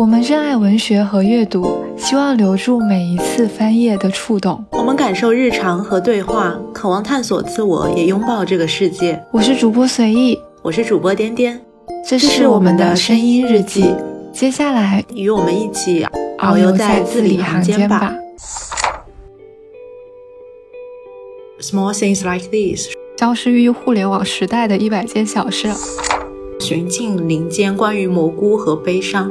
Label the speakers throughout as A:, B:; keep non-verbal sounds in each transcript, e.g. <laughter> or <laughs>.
A: 我们热爱文学和阅读，希望留住每一次翻页的触动。
B: 我们感受日常和对话，渴望探索自我，也拥抱这个世界。
A: 我是主播随意，
B: 我是主播颠颠，
A: 这是我们的声音日记。接下来，
B: 与我们一起遨游在字里行间吧。Small things like these，
A: 消失于互联网时代的一百件小事，
B: 寻尽林间关于蘑菇和悲伤。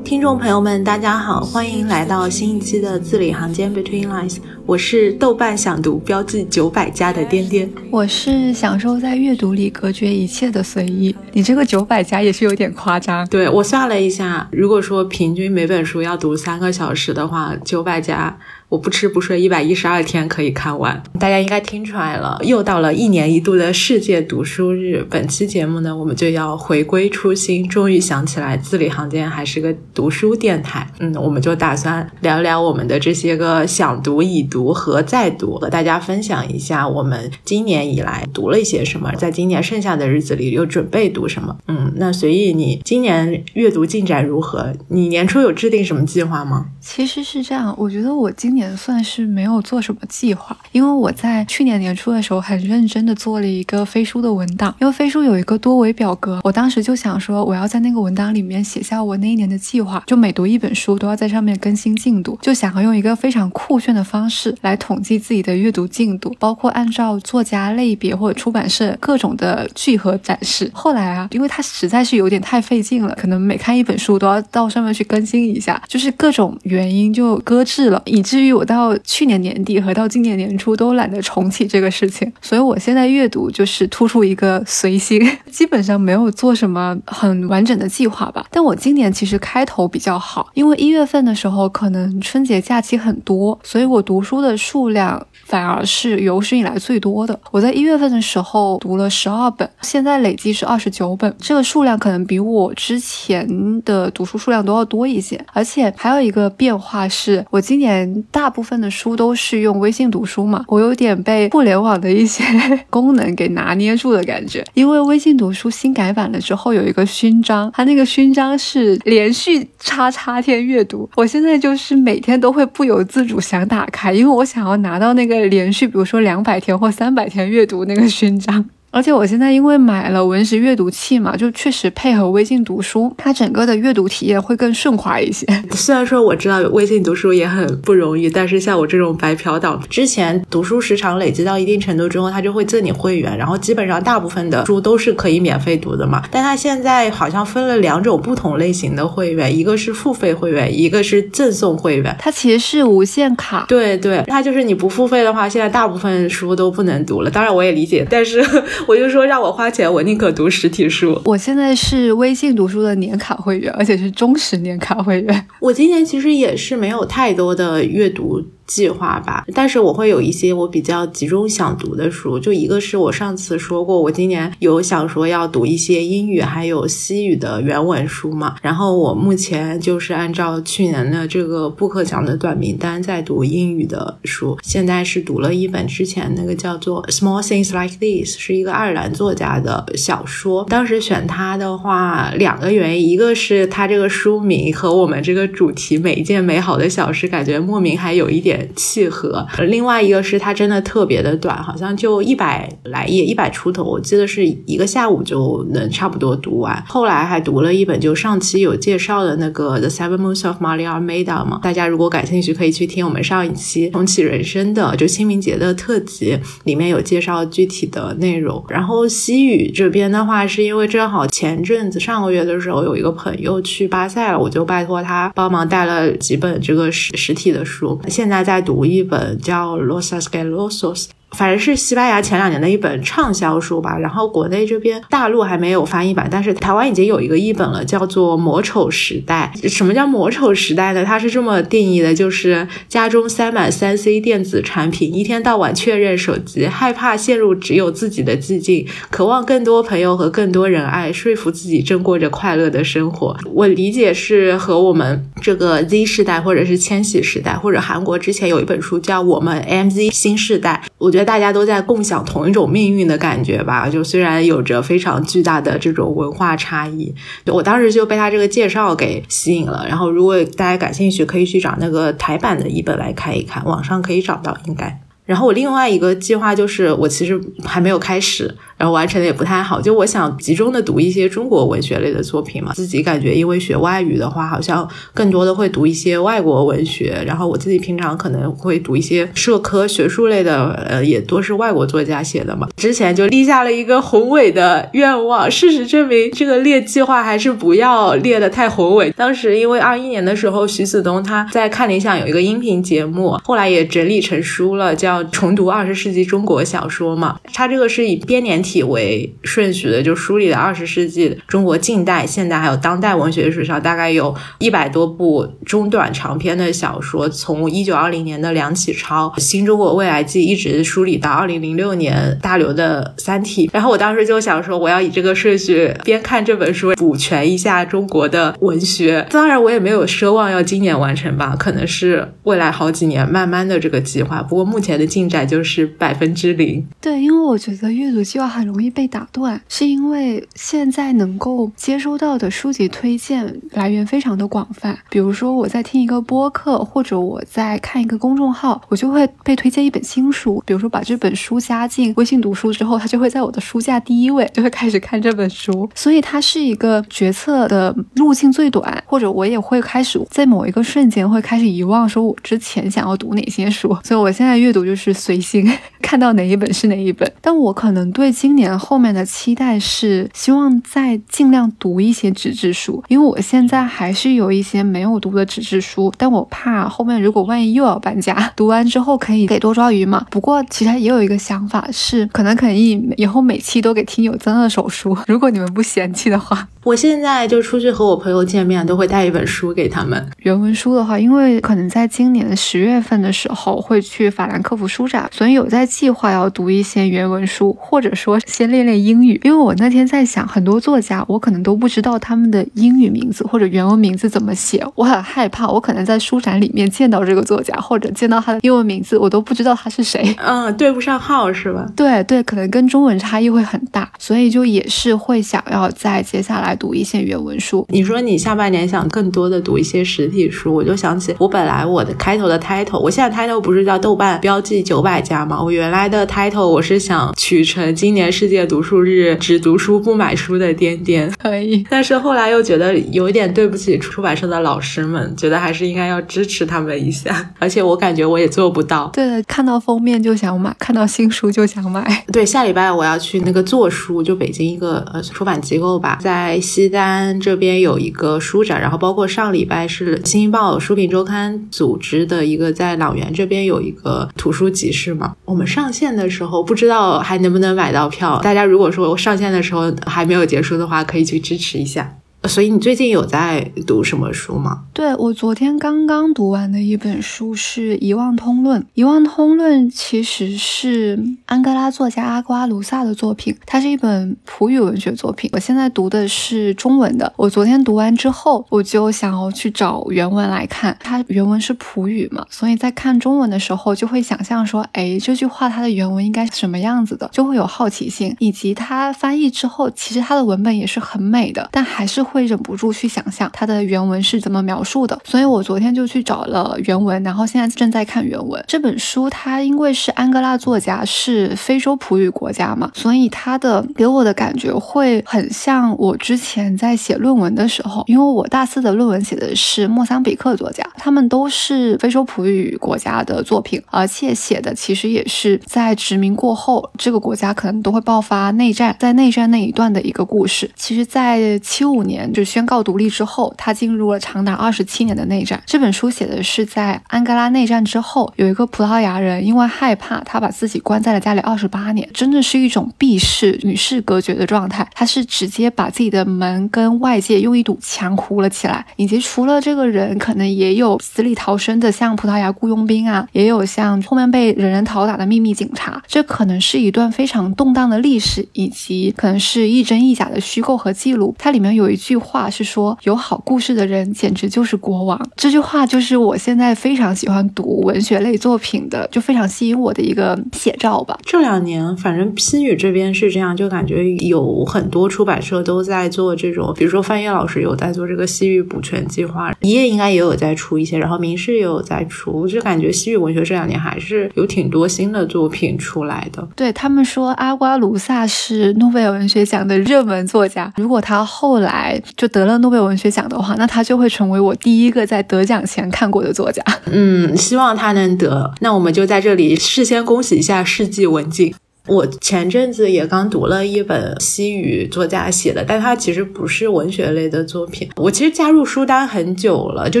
B: 听众朋友们，大家好，欢迎来到新一期的字里行间 Between Lines。我是豆瓣想读标记九百加的颠颠，
A: 我是享受在阅读里隔绝一切的随意。你这个九百加也是有点夸张。
B: 对我算了一下，如果说平均每本书要读三个小时的话，九百家。我不吃不睡，一百一十二天可以看完。大家应该听出来了，又到了一年一度的世界读书日。本期节目呢，我们就要回归初心，终于想起来字里行间还是个读书电台。嗯，我们就打算聊聊我们的这些个想读、已读和再读，和大家分享一下我们今年以来读了一些什么，在今年剩下的日子里又准备读什么。嗯，那随意你今年阅读进展如何？你年初有制定什么计划吗？
A: 其实是这样，我觉得我今年算是没有做什么计划，因为我在去年年初的时候很认真的做了一个飞书的文档，因为飞书有一个多维表格，我当时就想说我要在那个文档里面写下我那一年的计划，就每读一本书都要在上面更新进度，就想要用一个非常酷炫的方式来统计自己的阅读进度，包括按照作家类别或者出版社各种的聚合展示。后来啊，因为它实在是有点太费劲了，可能每看一本书都要到上面去更新一下，就是各种原原因就搁置了，以至于我到。去年年底和到今年年初都懒得重启这个事情，<laughs> 所以我现在阅读就是突出一个随心，<laughs> 基本上没有做什么很完整的计划吧。但我今年其实开头比较好，因为一月份的时候可能春节假期很多，所以我读书的数量反而是有史以来最多的。我在一月份的时候读了十二本，现在累计是二十九本，这个数量可能比我之前的读书数量都要多一些。而且还有一个变变化是，我今年大部分。的书都是用微信读书嘛，我有点被互联网的一些 <laughs> 功能给拿捏住的感觉。因为微信读书新改版了之后，有一个勋章，它那个勋章是连续叉叉天阅读。我现在就是每天都会不由自主想打开，因为我想要拿到那个连续，比如说两百天或三百天阅读那个勋章。而且我现在因为买了文石阅读器嘛，就确实配合微信读书，它整个的阅读体验会更顺滑一些。<laughs>
B: 虽然说我知道微信读书也很不容易，但是像我这种白嫖党，之前读书时长累积到一定程度之后，它就会赠你会员，然后基本上大部分的书都是可以免费读的嘛。但它现在好像分了两种不同类型的会员，一个是付费会员，一个是赠送会员。
A: 它其实是无限卡。
B: 对对，它就是你不付费的话，现在大部分书都不能读了。当然我也理解，但是。我就说让我花钱，我宁可读实体书。
A: 我现在是微信读书的年卡会员，而且是忠实年卡会员。
B: 我今年其实也是没有太多的阅读。计划吧，但是我会有一些我比较集中想读的书，就一个是我上次说过，我今年有想说要读一些英语还有西语的原文书嘛，然后我目前就是按照去年的这个不可讲的短名单在读英语的书，现在是读了一本之前那个叫做《Small Things Like This》，是一个爱尔兰作家的小说，当时选它的话两个原因，一个是它这个书名和我们这个主题每一件美好的小事感觉莫名还有一点。契合，另外一个是它真的特别的短，好像就一百来页，一百出头，我记得是一个下午就能差不多读完。后来还读了一本，就上期有介绍的那个《The Seven Moons of Maria Almeida》嘛，大家如果感兴趣，可以去听我们上一期重启人生的就清明节的特辑，里面有介绍具体的内容。然后西语这边的话，是因为正好前阵子上个月的时候有一个朋友去巴塞了，我就拜托他帮忙带了几本这个实实体的书，现在。再读一本叫《Los Asquerosos》。反正是西班牙前两年的一本畅销书吧。然后国内这边大陆还没有翻译版，但是台湾已经有一个译本了，叫做《魔丑时代》。什么叫魔丑时代呢？它是这么定义的：就是家中塞满三 C 电子产品，一天到晚确认手机，害怕陷入只有自己的寂静，渴望更多朋友和更多人爱，说服自己正过着快乐的生活。我理解是和我们这个 Z 世代，或者是千禧时代，或者韩国之前有一本书叫《我们 MZ 新世代》，我觉得大家都在共享同一种命运的感觉吧。就虽然有着非常巨大的这种文化差异，我当时就被他这个介绍给吸引了。然后如果大家感兴趣，可以去找那个台版的一本来看一看，网上可以找到，应该。然后我另外一个计划就是，我其实还没有开始。然后完成的也不太好，就我想集中的读一些中国文学类的作品嘛。自己感觉因为学外语的话，好像更多的会读一些外国文学。然后我自己平常可能会读一些社科学术类的，呃，也都是外国作家写的嘛。之前就立下了一个宏伟的愿望，事实证明这个列计划还是不要列的太宏伟。当时因为二一年的时候，徐子东他在看理想有一个音频节目，后来也整理成书了，叫《重读二十世纪中国小说》嘛。它这个是以编年。体为顺序的，就梳理了二十世纪中国近代、现代还有当代文学史上大概有一百多部中短长篇的小说，从一九二零年的梁启超《新中国未来记》一直梳理到二零零六年大刘的《三体》。然后我当时就想说，我要以这个顺序边看这本书，补全一下中国的文学。当然，我也没有奢望要今年完成吧，可能是未来好几年慢慢的这个计划。不过目前的进展就是百分之零。
A: 对，因为我觉得阅读计划。很容易被打断，是因为现在能够接收到的书籍推荐来源非常的广泛。比如说，我在听一个播客，或者我在看一个公众号，我就会被推荐一本新书。比如说，把这本书加进微信读书之后，它就会在我的书架第一位，就会开始看这本书。所以它是一个决策的路径最短，或者我也会开始在某一个瞬间会开始遗忘，说我之前想要读哪些书。所以我现在阅读就是随心，<laughs> 看到哪一本是哪一本。但我可能对。今年后面的期待是希望再尽量读一些纸质书，因为我现在还是有一些没有读的纸质书，但我怕后面如果万一又要搬家，<laughs> 读完之后可以给多抓鱼嘛。不过其实也有一个想法是，可能可以以后每期都给听友赠二手书，如果你们不嫌弃的话。
B: 我现在就出去和我朋友见面，都会带一本书给他们。
A: 原文书的话，因为可能在今年十月份的时候会去法兰克福书展，所以有在计划要读一些原文书，或者说先练练英语。因为我那天在想，很多作家我可能都不知道他们的英语名字或者原文名字怎么写，我很害怕，我可能在书展里面见到这个作家，或者见到他的英文名字，我都不知道他是谁。
B: 嗯，对不上号是吧？
A: 对对，可能跟中文差异会很大，所以就也是会想要在接下来。读一些原文书。
B: 你说你下半年想更多的读一些实体书，我就想起我本来我的开头的 title，我现在 title 不是叫豆瓣标记九百家吗？我原来的 title 我是想取成今年世界读书日只读书不买书的颠颠，
A: 可以。<laughs>
B: 但是后来又觉得有一点对不起出版社的老师们，觉得还是应该要支持他们一下。而且我感觉我也做不到。
A: 对的，看到封面就想买，看到新书就想买。
B: 对，下礼拜我要去那个做书，就北京一个呃出版机构吧，在。西单这边有一个书展，然后包括上礼拜是《新京报书评周刊》组织的一个在朗园这边有一个图书集市嘛。我们上线的时候不知道还能不能买到票，大家如果说上线的时候还没有结束的话，可以去支持一下。所以你最近有在读什么书吗？
A: 对我昨天刚刚读完的一本书是《遗忘通论》。《遗忘通论》其实是安哥拉作家阿瓜卢萨的作品，它是一本普语文学作品。我现在读的是中文的。我昨天读完之后，我就想要去找原文来看。它原文是普语嘛，所以在看中文的时候就会想象说，哎，这句话它的原文应该是什么样子的，就会有好奇心。以及它翻译之后，其实它的文本也是很美的，但还是会。会忍不住去想象它的原文是怎么描述的，所以我昨天就去找了原文，然后现在正在看原文。这本书它因为是安哥拉作家，是非洲普语国家嘛，所以它的给我的感觉会很像我之前在写论文的时候，因为我大四的论文写的是莫桑比克作家，他们都是非洲普语国家的作品，而且写的其实也是在殖民过后，这个国家可能都会爆发内战，在内战那一段的一个故事。其实，在七五年。就宣告独立之后，他进入了长达二十七年的内战。这本书写的是在安哥拉内战之后，有一个葡萄牙人因为害怕，他把自己关在了家里二十八年，真的是一种避世与世隔绝的状态。他是直接把自己的门跟外界用一堵墙糊了起来，以及除了这个人，可能也有死里逃生的，像葡萄牙雇佣兵啊，也有像后面被人人讨打的秘密警察。这可能是一段非常动荡的历史，以及可能是亦真亦假的虚构和记录。它里面有一句话是说：“有好故事的人简直就是国王。”这句话就是我现在非常喜欢读文学类作品的，就非常吸引我的一个写照吧。
B: 这两年，反正新语这边是这样，就感觉有很多出版社都在做这种，比如说范晔老师有在做这个西域补全计划，一页应该也有在出一些，然后名师也有在出，就感觉西域文学这两年还是有挺多新的作品出来的。
A: 对他们说，阿瓜卢萨是诺贝尔文学奖的热门作家，如果他后来就得了诺贝尔文学奖的话，那他就会成为我第一个在得奖前看过的作家。
B: 嗯，希望他能得。那我们就在这里事先恭喜一下世纪文静。我前阵子也刚读了一本西语作家写的，但它其实不是文学类的作品。我其实加入书单很久了，就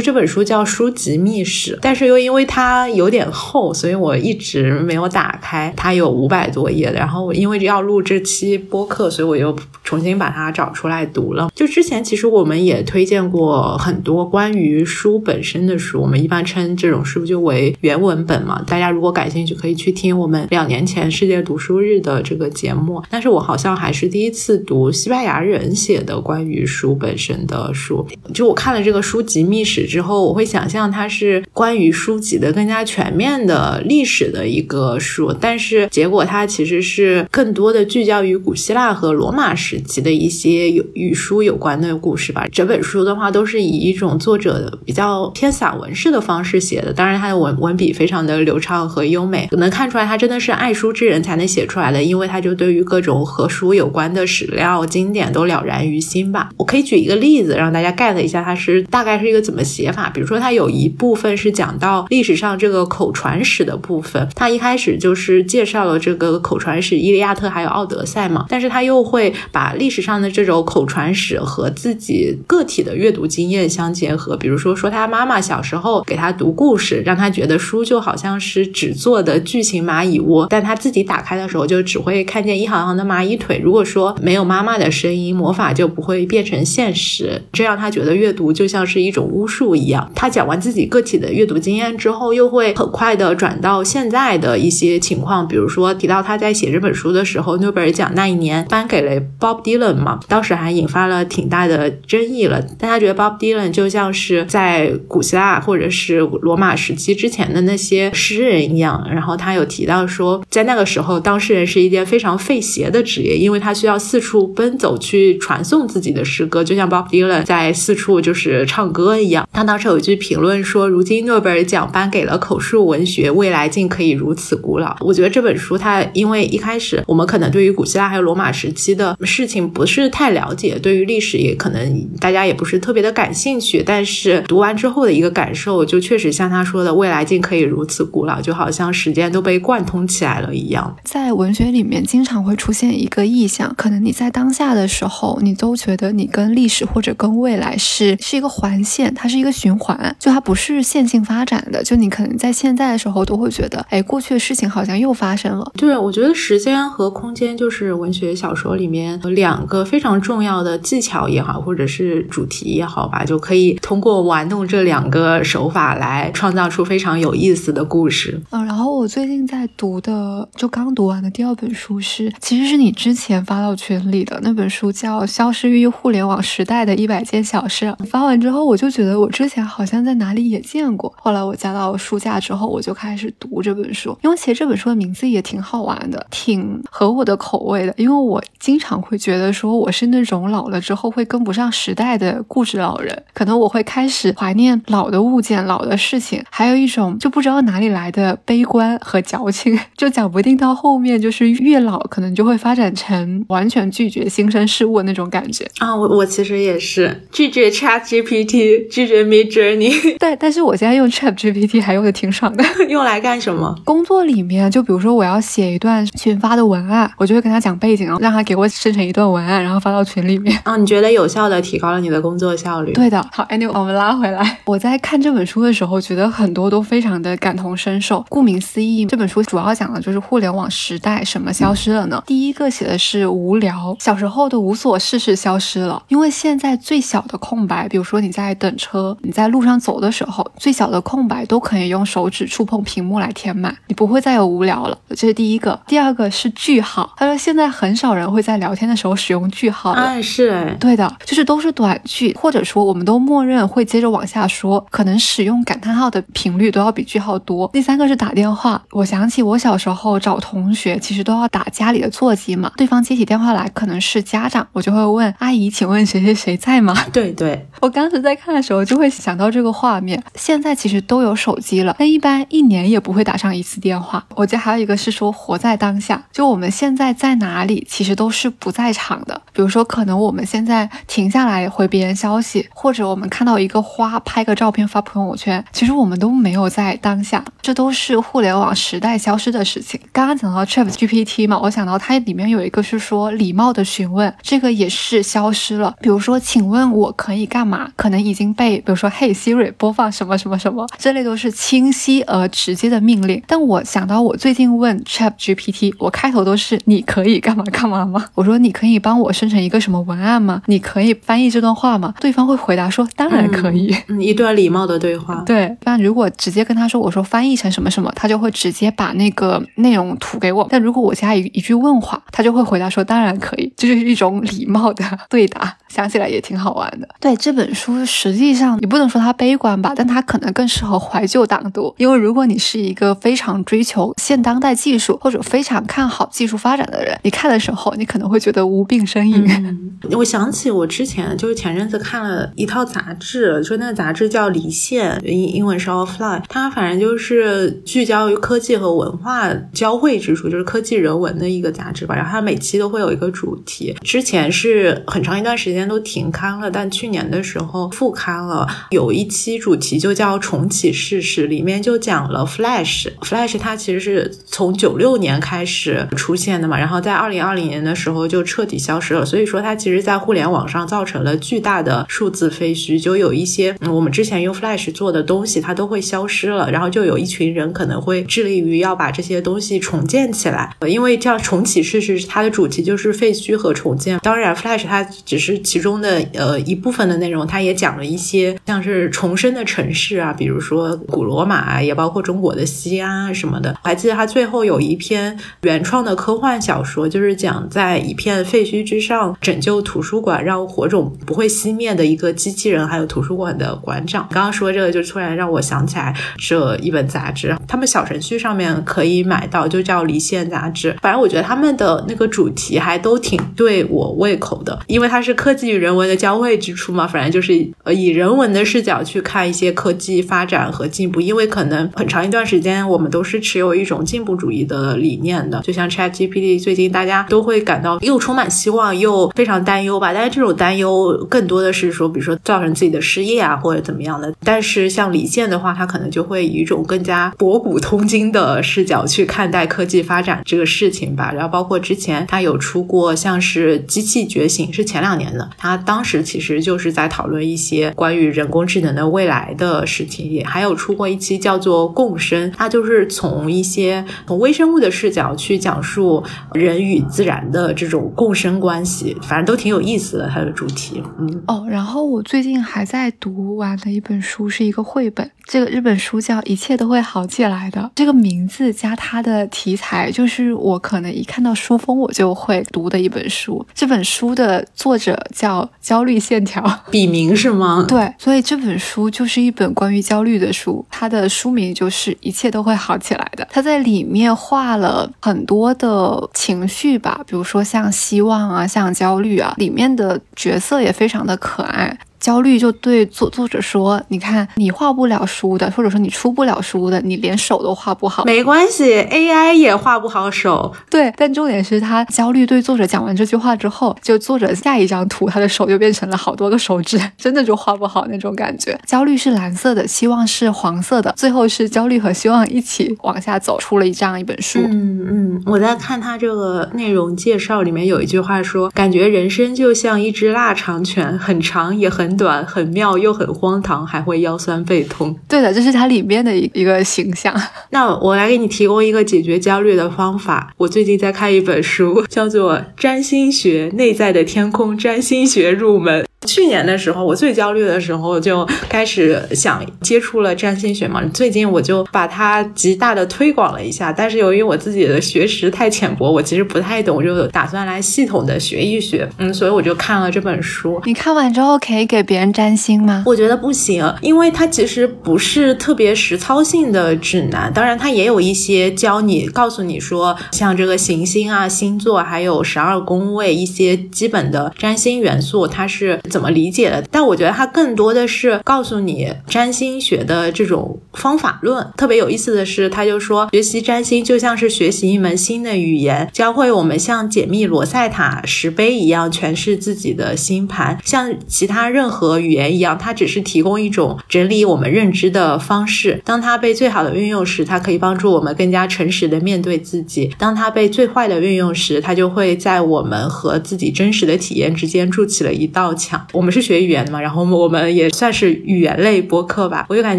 B: 这本书叫《书籍秘史》，但是又因为它有点厚，所以我一直没有打开。它有五百多页的，然后因为要录这期播客，所以我又重新把它找出来读了。就之前其实我们也推荐过很多关于书本身的书，我们一般称这种书就为原文本嘛。大家如果感兴趣，可以去听我们两年前世界读书。日的这个节目，但是我好像还是第一次读西班牙人写的关于书本身的书。就我看了这个书籍秘史之后，我会想象它是关于书籍的更加全面的历史的一个书，但是结果它其实是更多的聚焦于古希腊和罗马时期的一些有与书有关的故事吧。整本书的话都是以一种作者的比较偏散文式的方式写的，当然他的文文笔非常的流畅和优美，能看出来他真的是爱书之人才能写。出来的，因为他就对于各种和书有关的史料经典都了然于心吧。我可以举一个例子让大家 get 一下，它是大概是一个怎么写法。比如说，它有一部分是讲到历史上这个口传史的部分，它一开始就是介绍了这个口传史《伊利亚特》还有《奥德赛》嘛。但是他又会把历史上的这种口传史和自己个体的阅读经验相结合。比如说，说他妈妈小时候给他读故事，让他觉得书就好像是纸做的巨型蚂蚁窝，但他自己打开的时候。我就只会看见一行行的蚂蚁腿。如果说没有妈妈的声音，魔法就不会变成现实。这让他觉得阅读就像是一种巫术一样。他讲完自己个体的阅读经验之后，又会很快的转到现在的一些情况，比如说提到他在写这本书的时候，诺贝尔奖那一年颁给了 Bob Dylan 嘛，当时还引发了挺大的争议了。但他觉得 Bob Dylan 就像是在古希腊或者是罗马时期之前的那些诗人一样。然后他有提到说，在那个时候，当时诗人是一件非常费鞋的职业，因为他需要四处奔走去传颂自己的诗歌，就像 Bob Dylan 在四处就是唱歌一样。他当时有一句评论说：“如今诺贝尔奖颁给了口述文学，未来竟可以如此古老。”我觉得这本书，它因为一开始我们可能对于古希腊还有罗马时期的事情不是太了解，对于历史也可能大家也不是特别的感兴趣。但是读完之后的一个感受，就确实像他说的，未来竟可以如此古老，就好像时间都被贯通起来了一样。
A: 在文学。里面经常会出现一个意象，可能你在当下的时候，你都觉得你跟历史或者跟未来是是一个环线，它是一个循环，就它不是线性发展的。就你可能在现在的时候都会觉得，哎，过去的事情好像又发生了。
B: 对，我觉得时间和空间就是文学小说里面有两个非常重要的技巧也好，或者是主题也好吧，就可以通过玩弄这两个手法来创造出非常有意思的故事。
A: 嗯，然后我最近在读的，就刚读完的第二。本书是，其实是你之前发到群里的那本书，叫《消失于互联网时代的一百件小事》。发完之后，我就觉得我之前好像在哪里也见过。后来我加到书架之后，我就开始读这本书，因为其实这本书的名字也挺好玩的，挺合我的口味的。因为我经常会觉得说，我是那种老了之后会跟不上时代的固执老人，可能我会开始怀念老的物件、老的事情，还有一种就不知道哪里来的悲观和矫情，<laughs> 就讲不定到后面。面就是越老可能就会发展成完全拒绝新生事物的那种感觉
B: 啊。我我其实也是拒绝 Chat GPT，<laughs> 拒绝 Mid Journey。<laughs>
A: 对，但是我现在用 Chat GPT 还用的挺爽的。<laughs>
B: 用来干什么？
A: 工作里面，就比如说我要写一段群发的文案，我就会跟他讲背景，然后让他给我生成一段文案，然后发到群里面。
B: 啊，你觉得有效的提高了你的工作效率？
A: 对的。好，Anyway，我们拉回来。我在看这本书的时候，觉得很多都非常的感同身受。顾名思义，这本书主要讲的就是互联网时代什么消失了呢？第一个写的是无聊，小时候的无所事事消失了，因为现在最小的空白，比如说你在等车，你在路上走的时候，最小的空白都可以用手指触碰屏幕来填满，你不会再有无聊了。这是第一个。第二个是句号，他说现在很少人会在聊天的时候使用句号了。
B: 哎，是哎，
A: 对的，就是都是短句，或者说我们都默认会接着往下说，可能使用感叹号的频率都要比句号多。第三个是打电话，我想起我小时候找同学，其实都要打家里的座机嘛，对方接起电话来可能是家长，我就会问阿姨，请问谁谁谁在吗？<laughs>
B: 对对，
A: 我当时在看的时候就会想到这个画面。现在其实都有手机了，但一般一年也不会打上一次电话。我记得还有一个是说活在当下，就我们现在在哪里，其实都是不在场的。比如说，可能我们现在停下来回别人消息，或者我们看到一个花，拍个照片发朋友圈，其实我们都没有在当下。这都是互联网时代消失的事情。刚刚讲到 Chat GPT 嘛，我想到它里面有一个是说礼貌的询问，这个也是消失了。比如说，请问我可以干嘛？可能已经被比如说 Hey Siri 播放什么什么什么，这类都是清晰而直接的命令。但我想到我最近问 Chat GPT，我开头都是你可以干嘛干嘛吗？我说你可以帮我生成一个什么文案吗？你可以翻译这段话吗？对方会回答说当然可以。
B: 嗯，一段礼貌的对话。<laughs>
A: 对，但如果直接跟他说我说翻译成什么什么，他就会直接把那个内容吐给我。但如果我加一一句问话，他就会回答说当然可以。这就是一种礼貌的 <laughs> 对答，想起来也挺好玩的。对这本书，实际上你不能说它悲观吧，但它可能更适合怀旧党读。因为如果你是一个非常追求现当代技术或者非常看好技术发展的人，你看的时候，你可能会觉得无病呻吟。<laughs>
B: 我想起我之前就是前阵子看了一套杂志，就那个杂志叫《离线》，英英文是 Offline，它反正就是聚焦于科技和文化交汇之处，就是科技人文的一个杂志吧。然后它每期都会有一个主题，之前是很长一段时间都停刊了，但去年的时候复刊了。有一期主题就叫“重启事实”，里面就讲了 Flash。Flash 它其实是从九六年开始出现的嘛，然后在二零二零年的时候就彻底消失了。所以说它其实，在互联网上造成了巨大的数字废墟，就有一些我们之前用 Flash 做的东西，它都会消失了。然后就有一群人可能会致力于要把这些东西重建起来，因为这样重启事实它的主题就是废墟和重建。当然，Flash 它只是其中的呃一部分的内容，它也讲了一些像是重生的城市啊，比如说古罗马，也包括中国的西安什么的。我还记得它最后有一篇原创的科幻小说，就是讲在一片废墟之上拯救图书馆，让火种不会熄灭的一个机器人，还有图书馆的馆长。刚刚说这个，就突然让我想起来这一本杂志，他们小程序上面可以买到，就叫《离线》杂志。反正我觉得他们的那个主题还都挺对我胃口的，因为它是科技与人文的交汇之处嘛。反正就是呃以人文的视角去看一些科技发展和进步，因为可能很长一段时间我们都是持有一种进步主义的理念的。就像 ChatGPT，最近大家都会感到又充满希望又非常担忧吧。但是这种担忧更多的是说，比如说造成自己的失业啊或者怎么样的。但是像李健的话，他可能就会以一种更加博古通今的视角去看待科技发展这个事情吧。然后包括之前他有出过像是《机器觉醒》，是前两年的，他当时其实就是在讨论一些关于人工智能的未来的事情。也还有出过一期叫做《共生》，它就是从一些从微生物的视角去讲述人与自然的这种共生关系，反正都挺有意思的。它的主题，嗯
A: 哦。然后我最近还在读完的一本书是一个绘本，这个日本书叫《一切都会好起来的》。这个名字加它的题材，就是我可能一看到书封我就会读的一本书。这本书的作者叫焦虑线条，<laughs>
B: 笔名是吗？
A: 对，所以这本书就是一本关于焦虑的书。它的书名就是《一切都会好起来的》。它在里面画了很多的情绪吧，比如说像希望啊，像焦虑啊，里面的角色也非常的可爱。焦虑就对作作者说：“你看，你画不了书的，或者说你出不了书的，你连手都画不好，
B: 没关系，AI 也画不好手。”
A: 对，但重点是他焦虑对作者讲完这句话之后，就作者下一张图，他的手就变成了好多个手指，真的就画不好那种感觉。<laughs> 焦虑是蓝色的，希望是黄色的，最后是焦虑和希望一起往下走出了一这样一本书。
B: 嗯嗯，我在看他这个内容介绍里面有一句话说，感觉人生就像一只腊肠犬，很长也很短，很妙又很荒唐，还会腰酸背痛。
A: 对的，这是它里面的一一个形象。<laughs>
B: 那我来给你提供一个解决焦虑的方法。我最近在看一本书，叫做《占星学内在的天空》，占星学入门。去年的时候，我最焦虑的时候，就开始想接触了占星学嘛。最近我就把它极大的推广了一下，但是由于我自己的学识太浅薄，我其实不太懂，就打算来系统的学一学。嗯，所以我就看了这本书。
A: 你看完之后可以给别人占星吗？
B: 我觉得不行，因为它其实不是特别实操性的指南。当然，它也有一些教你、告诉你说，像这个行星啊、星座，还有十二宫位一些基本的占星元素，它是。怎么理解的？但我觉得它更多的是告诉你占星学的这种方法论。特别有意思的是，他就说学习占星就像是学习一门新的语言，教会我们像解密罗塞塔石碑一样诠释自己的星盘。像其他任何语言一样，它只是提供一种整理我们认知的方式。当它被最好的运用时，它可以帮助我们更加诚实的面对自己；当它被最坏的运用时，它就会在我们和自己真实的体验之间筑起了一道墙。我们是学语言的嘛，然后我们也算是语言类播客吧。我就感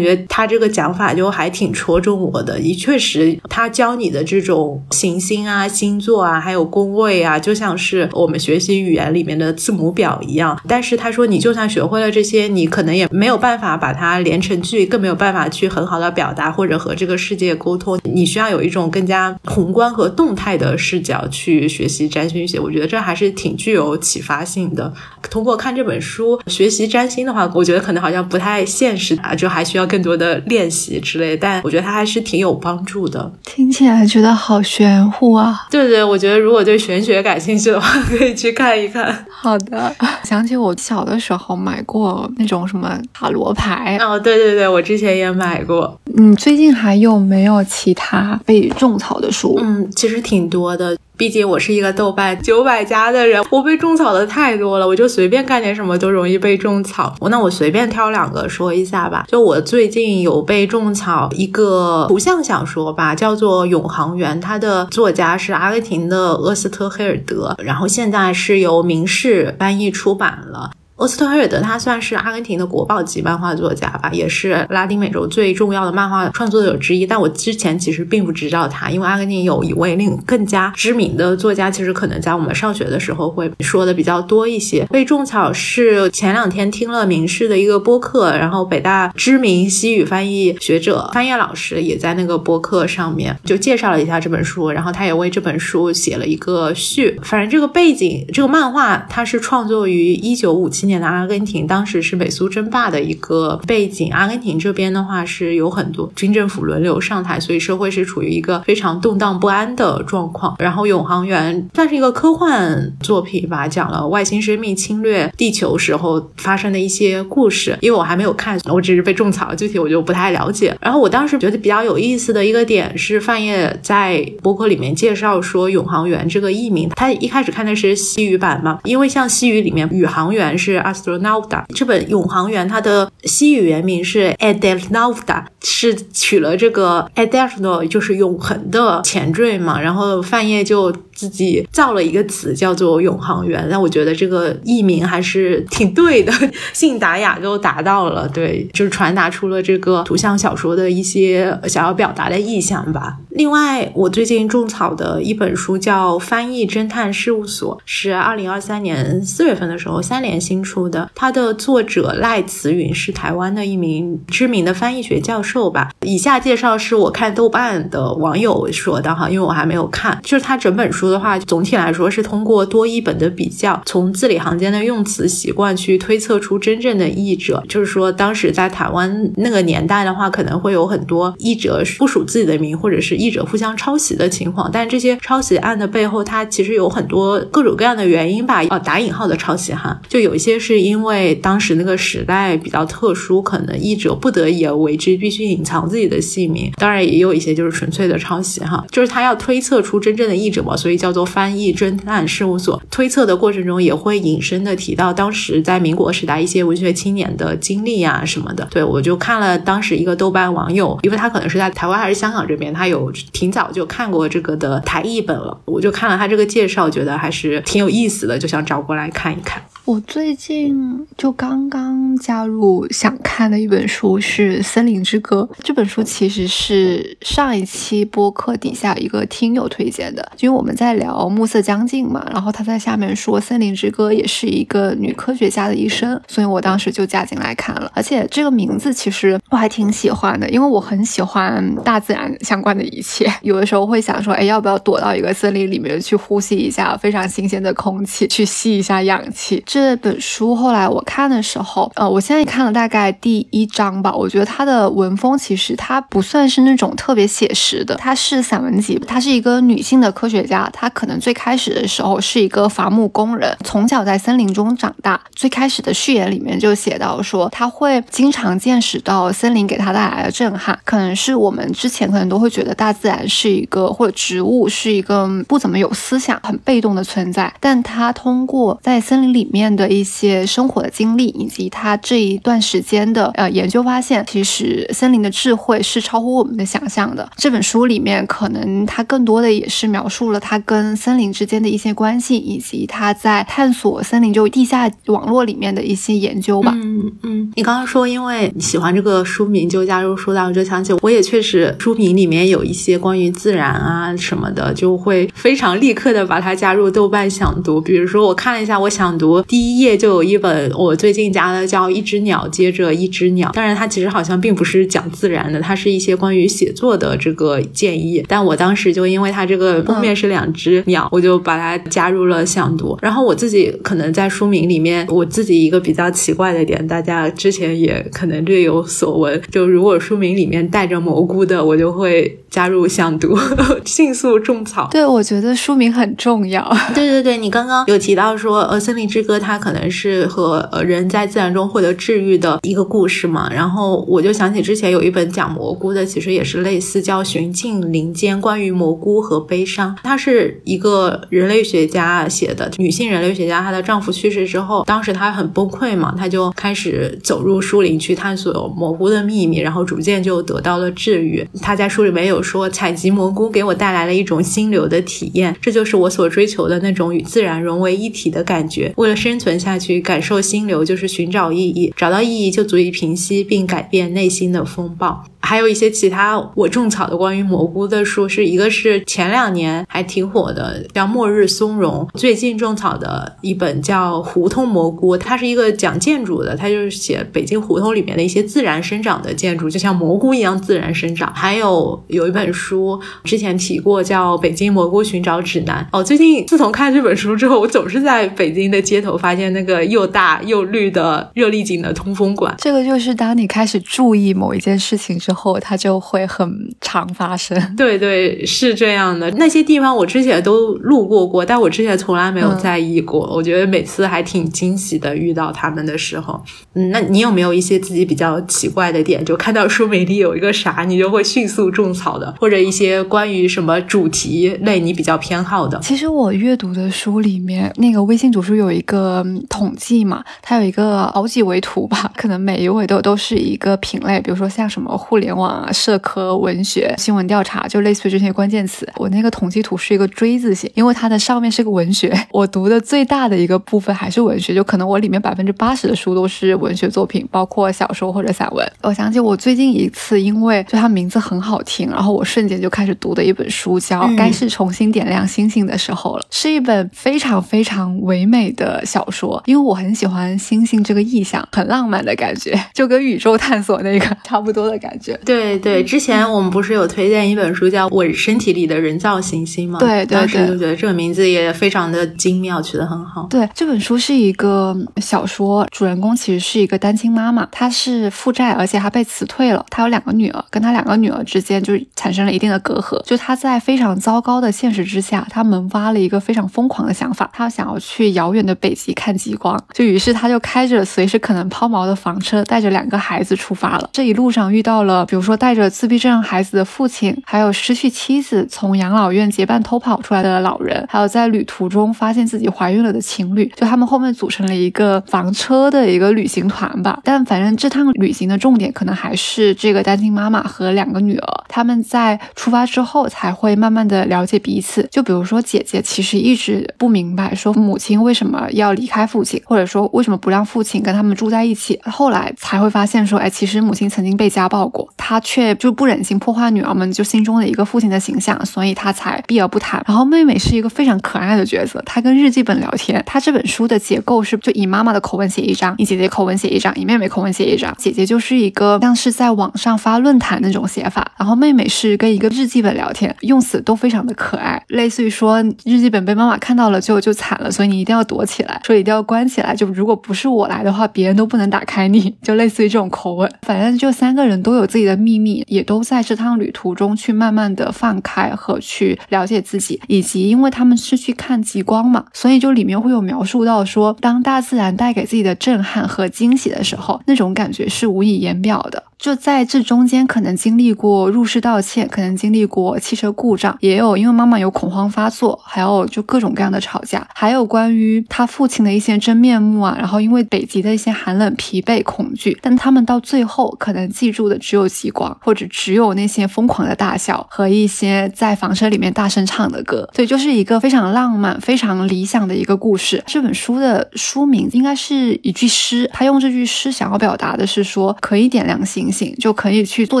B: 觉他这个讲法就还挺戳中我的。也确实，他教你的这种行星啊、星座啊，还有宫位啊，就像是我们学习语言里面的字母表一样。但是他说，你就算学会了这些，你可能也没有办法把它连成句，更没有办法去很好的表达或者和这个世界沟通。你需要有一种更加宏观和动态的视角去学习占星学。我觉得这还是挺具有启发性的。通过看这本。书学习占星的话，我觉得可能好像不太现实啊，就还需要更多的练习之类。但我觉得它还是挺有帮助的。
A: 听起来觉得好玄乎啊！
B: 对对，我觉得如果对玄学感兴趣的话，<laughs> 可以去看一看。
A: 好的，<laughs> 想起我小的时候买过那种什么塔罗牌。
B: 哦，对对对，我之前也买过。
A: 嗯，最近还有没有其他被种草的书？
B: 嗯，其实挺多的。毕竟我是一个豆瓣九百加的人，我被种草的太多了，我就随便干点什么都容易被种草。那我随便挑两个说一下吧。就我最近有被种草一个图像小说吧，叫做《永航员》，它的作家是阿根廷的厄斯特黑尔德，然后现在是由明世翻译出版了。厄斯特黑尔德他算是阿根廷的国宝级漫画作家吧，也是拉丁美洲最重要的漫画创作者之一。但我之前其实并不知道他，因为阿根廷有一位另更加知名的作家，其实可能在我们上学的时候会说的比较多一些。被种草是前两天听了明世的一个播客，然后北大知名西语翻译学者翻译老师也在那个播客上面就介绍了一下这本书，然后他也为这本书写了一个序。反正这个背景，这个漫画它是创作于一九五七。年的阿根廷，当时是美苏争霸的一个背景。阿根廷这边的话是有很多军政府轮流上台，所以社会是处于一个非常动荡不安的状况。然后《永航员》算是一个科幻作品吧，讲了外星生命侵略地球时候发生的一些故事。因为我还没有看，我只是被种草，具体我就不太了解。然后我当时觉得比较有意思的一个点是，范晔在博客里面介绍说，《永航员》这个译名，他一开始看的是西语版嘛，因为像西语里面宇航员是。Astronauta 这本《永航员》它的西语原名是 Adelnauta，是取了这个 Adelno，就是永恒的前缀嘛。然后范晔就自己造了一个词叫做“永航员”，那我觉得这个译名还是挺对的，<laughs> 信达雅都达到了，对，就是传达出了这个图像小说的一些想要表达的意向吧。另外，我最近种草的一本书叫《翻译侦探事务所》，是二零二三年四月份的时候三联新。出出的，它的作者赖慈云是台湾的一名知名的翻译学教授吧。以下介绍是我看豆瓣的网友说的哈，因为我还没有看。就是他整本书的话，总体来说是通过多译本的比较，从字里行间的用词习惯去推测出真正的译者。就是说，当时在台湾那个年代的话，可能会有很多译者不署自己的名，或者是译者互相抄袭的情况。但这些抄袭案的背后，它其实有很多各种各样的原因吧？啊，打引号的抄袭哈，就有一些是因为当时那个时代比较特殊，可能译者不得已而为之，必须隐藏自己的姓名。当然，也有一些就是纯粹的抄袭哈，就是他要推测出真正的译者嘛，所以叫做翻译侦探事务所。推测的过程中，也会引申的提到当时在民国时代一些文学青年的经历啊什么的。对我就看了当时一个豆瓣网友，因为他可能是在台湾还是香港这边，他有挺早就看过这个的台译本了，我就看了他这个介绍，觉得还是挺有意思的，就想找过来看一看。
A: 我最近就刚刚加入想看的一本书是《森林之歌》。这本书其实是上一期播客底下一个听友推荐的，因为我们在聊暮色将近嘛，然后他在下面说《森林之歌》也是一个女科学家的一生，所以我当时就加进来看了。而且这个名字其实我还挺喜欢的，因为我很喜欢大自然相关的一切。有的时候会想说，哎，要不要躲到一个森林里面去呼吸一下非常新鲜的空气，去吸一下氧气？这这本书后来我看的时候，呃，我现在看了大概第一章吧。我觉得它的文风其实它不算是那种特别写实的，它是散文集。她是一个女性的科学家，她可能最开始的时候是一个伐木工人，从小在森林中长大。最开始的序言里面就写到说，她会经常见识到森林给她带来的震撼，可能是我们之前可能都会觉得大自然是一个或者植物是一个不怎么有思想、很被动的存在，但她通过在森林里面的一些生活的经历，以及他这一段时间的呃研究发现，其实森林的智慧是超乎我们的想象的。这本书里面，可能他更多的也是描述了他跟森林之间的一些关系，以及他在探索森林就地下网络里面的一些研究吧。
B: 嗯嗯，你刚刚说因为你喜欢这个书名就加入书单，我就想起我也确实书名里面有一些关于自然啊什么的，就会非常立刻的把它加入豆瓣想读。比如说我看了一下，我想读第一页就有一。本我最近加的叫《一只鸟接着一只鸟》，当然它其实好像并不是讲自然的，它是一些关于写作的这个建议。但我当时就因为它这个封面是两只鸟，我就把它加入了想读。然后我自己可能在书名里面，我自己一个比较奇怪的点，大家之前也可能略有所闻，就如果书名里面带着蘑菇的，我就会加入想读，<laughs> 迅速种草。
A: 对，我觉得书名很重要。
B: 对对对，你刚刚有提到说，呃，《森林之歌》它可能是。和呃人在自然中获得治愈的一个故事嘛，然后我就想起之前有一本讲蘑菇的，其实也是类似，叫《寻境林间》，关于蘑菇和悲伤。它是一个人类学家写的，女性人类学家，她的丈夫去世之后，当时她很崩溃嘛，她就开始走入树林去探索蘑菇的秘密，然后逐渐就得到了治愈。她在书里面有说，采集蘑菇给我带来了一种心流的体验，这就是我所追求的那种与自然融为一体的感觉。为了生生存下去，感。受心流就是寻找意义，找到意义就足以平息并改变内心的风暴。还有一些其他我种草的关于蘑菇的书，是一个是前两年还挺火的，叫《末日松茸》。最近种草的一本叫《胡同蘑菇》，它是一个讲建筑的，它就是写北京胡同里面的一些自然生长的建筑，就像蘑菇一样自然生长。还有有一本书之前提过，叫《北京蘑菇寻找指南》。哦，最近自从看这本书之后，我总是在北京的街头发现那个又大又绿的热力井的通风管。
A: 这个就是当你开始注意某一件事情。之后它就会很常发生，
B: 对对，是这样的。那些地方我之前都路过过，但我之前从来没有在意过。我觉得每次还挺惊喜的，遇到他们的时候。嗯，那你有没有一些自己比较奇怪的点？就看到书美里有一个啥，你就会迅速种草的，或者一些关于什么主题类你比较偏好的？
A: 其实我阅读的书里面，那个微信读书有一个统计嘛，它有一个好几维图吧，<laughs> 可能每一维都都是一个品类，比如说像什么互。互联网啊、社科、文学、新闻调查，就类似于这些关键词。我那个统计图是一个锥字形，因为它的上面是个文学。<laughs> 我读的最大的一个部分还是文学，就可能我里面百分之八十的书都是文学作品，包括小说或者散文。我想起我最近一次，因为就它名字很好听，然后我瞬间就开始读的一本书，叫《该是重新点亮星星的时候了》，是一本非常非常唯美的小说。因为我很喜欢星星这个意象，很浪漫的感觉，<laughs> 就跟宇宙探索那个 <laughs> 差不多的感觉。
B: 对对，之前我们不是有推荐一本书叫《我身体里的人造行星》吗？
A: 对对对，
B: 当时就觉得这个名字也非常的精妙，取得很好。
A: 对，这本书是一个小说，主人公其实是一个单亲妈妈，她是负债，而且她被辞退了。她有两个女儿，跟她两个女儿之间就产生了一定的隔阂。就她在非常糟糕的现实之下，她萌发了一个非常疯狂的想法，她想要去遥远的北极看极光。就于是他就开着随时可能抛锚的房车，带着两个孩子出发了。这一路上遇到了，比如说带着自闭症孩子的父亲，还有失去妻子从养老院结伴偷跑出来的老人，还有在旅途中发现自己怀孕了的情侣。就他们后面组成了一个房车的一个旅行团吧。但反正这趟旅行的重点可能还是这个单亲妈妈和两个女儿。他们在出发之后才会慢慢的了解彼此。就比如说姐姐其实一直不明白说母亲为什么要离开父亲，或者说为什么不让父亲跟他们住在一起。后来才会发现说，哎，其实母亲曾经被家暴过，她却就不忍心破坏女儿们就心中的一个父亲的形象，所以她才避而不谈。然后妹妹是一个非常可爱的角色，她跟日记本聊天。她这本书的结构是就以妈妈的口吻写一张，以姐姐口吻写一张，以妹妹口吻写一张。姐姐就是一个像是在网上发论坛那种写法，然后妹妹是跟一个日记本聊天，用词都非常的可爱，类似于说日记本被妈妈看到了就就惨了，所以你一定要躲起来，说一定要关起来，就如果不是我来的话，别人都不能打开你，就类似于这种口吻。反正就三个人都有自己的秘密，也都在这趟旅途中去慢慢的放开和去了解自己，以及因为他们是去看极光嘛，所以就里面会有描述到说，当大自然带给自己的震撼和惊喜的时候，那种感觉是无以言表的。就在这中间，可能经历过入室盗窃，可能经历过汽车故障，也有因为妈妈有恐慌发作，还有就各种各样的吵架，还有关于他父亲的一些真面目啊。然后因为北极的一些寒冷、疲惫、恐惧，但他们到最后可能记住的只有极光，或者只有那些疯狂的大笑和一些在房车里面大声唱的歌。对，就是一个非常浪漫、非常理想的一个故事。这本书的书名应该是一句诗，他用这句诗想要表达的是说，可以点亮星星。就可以去做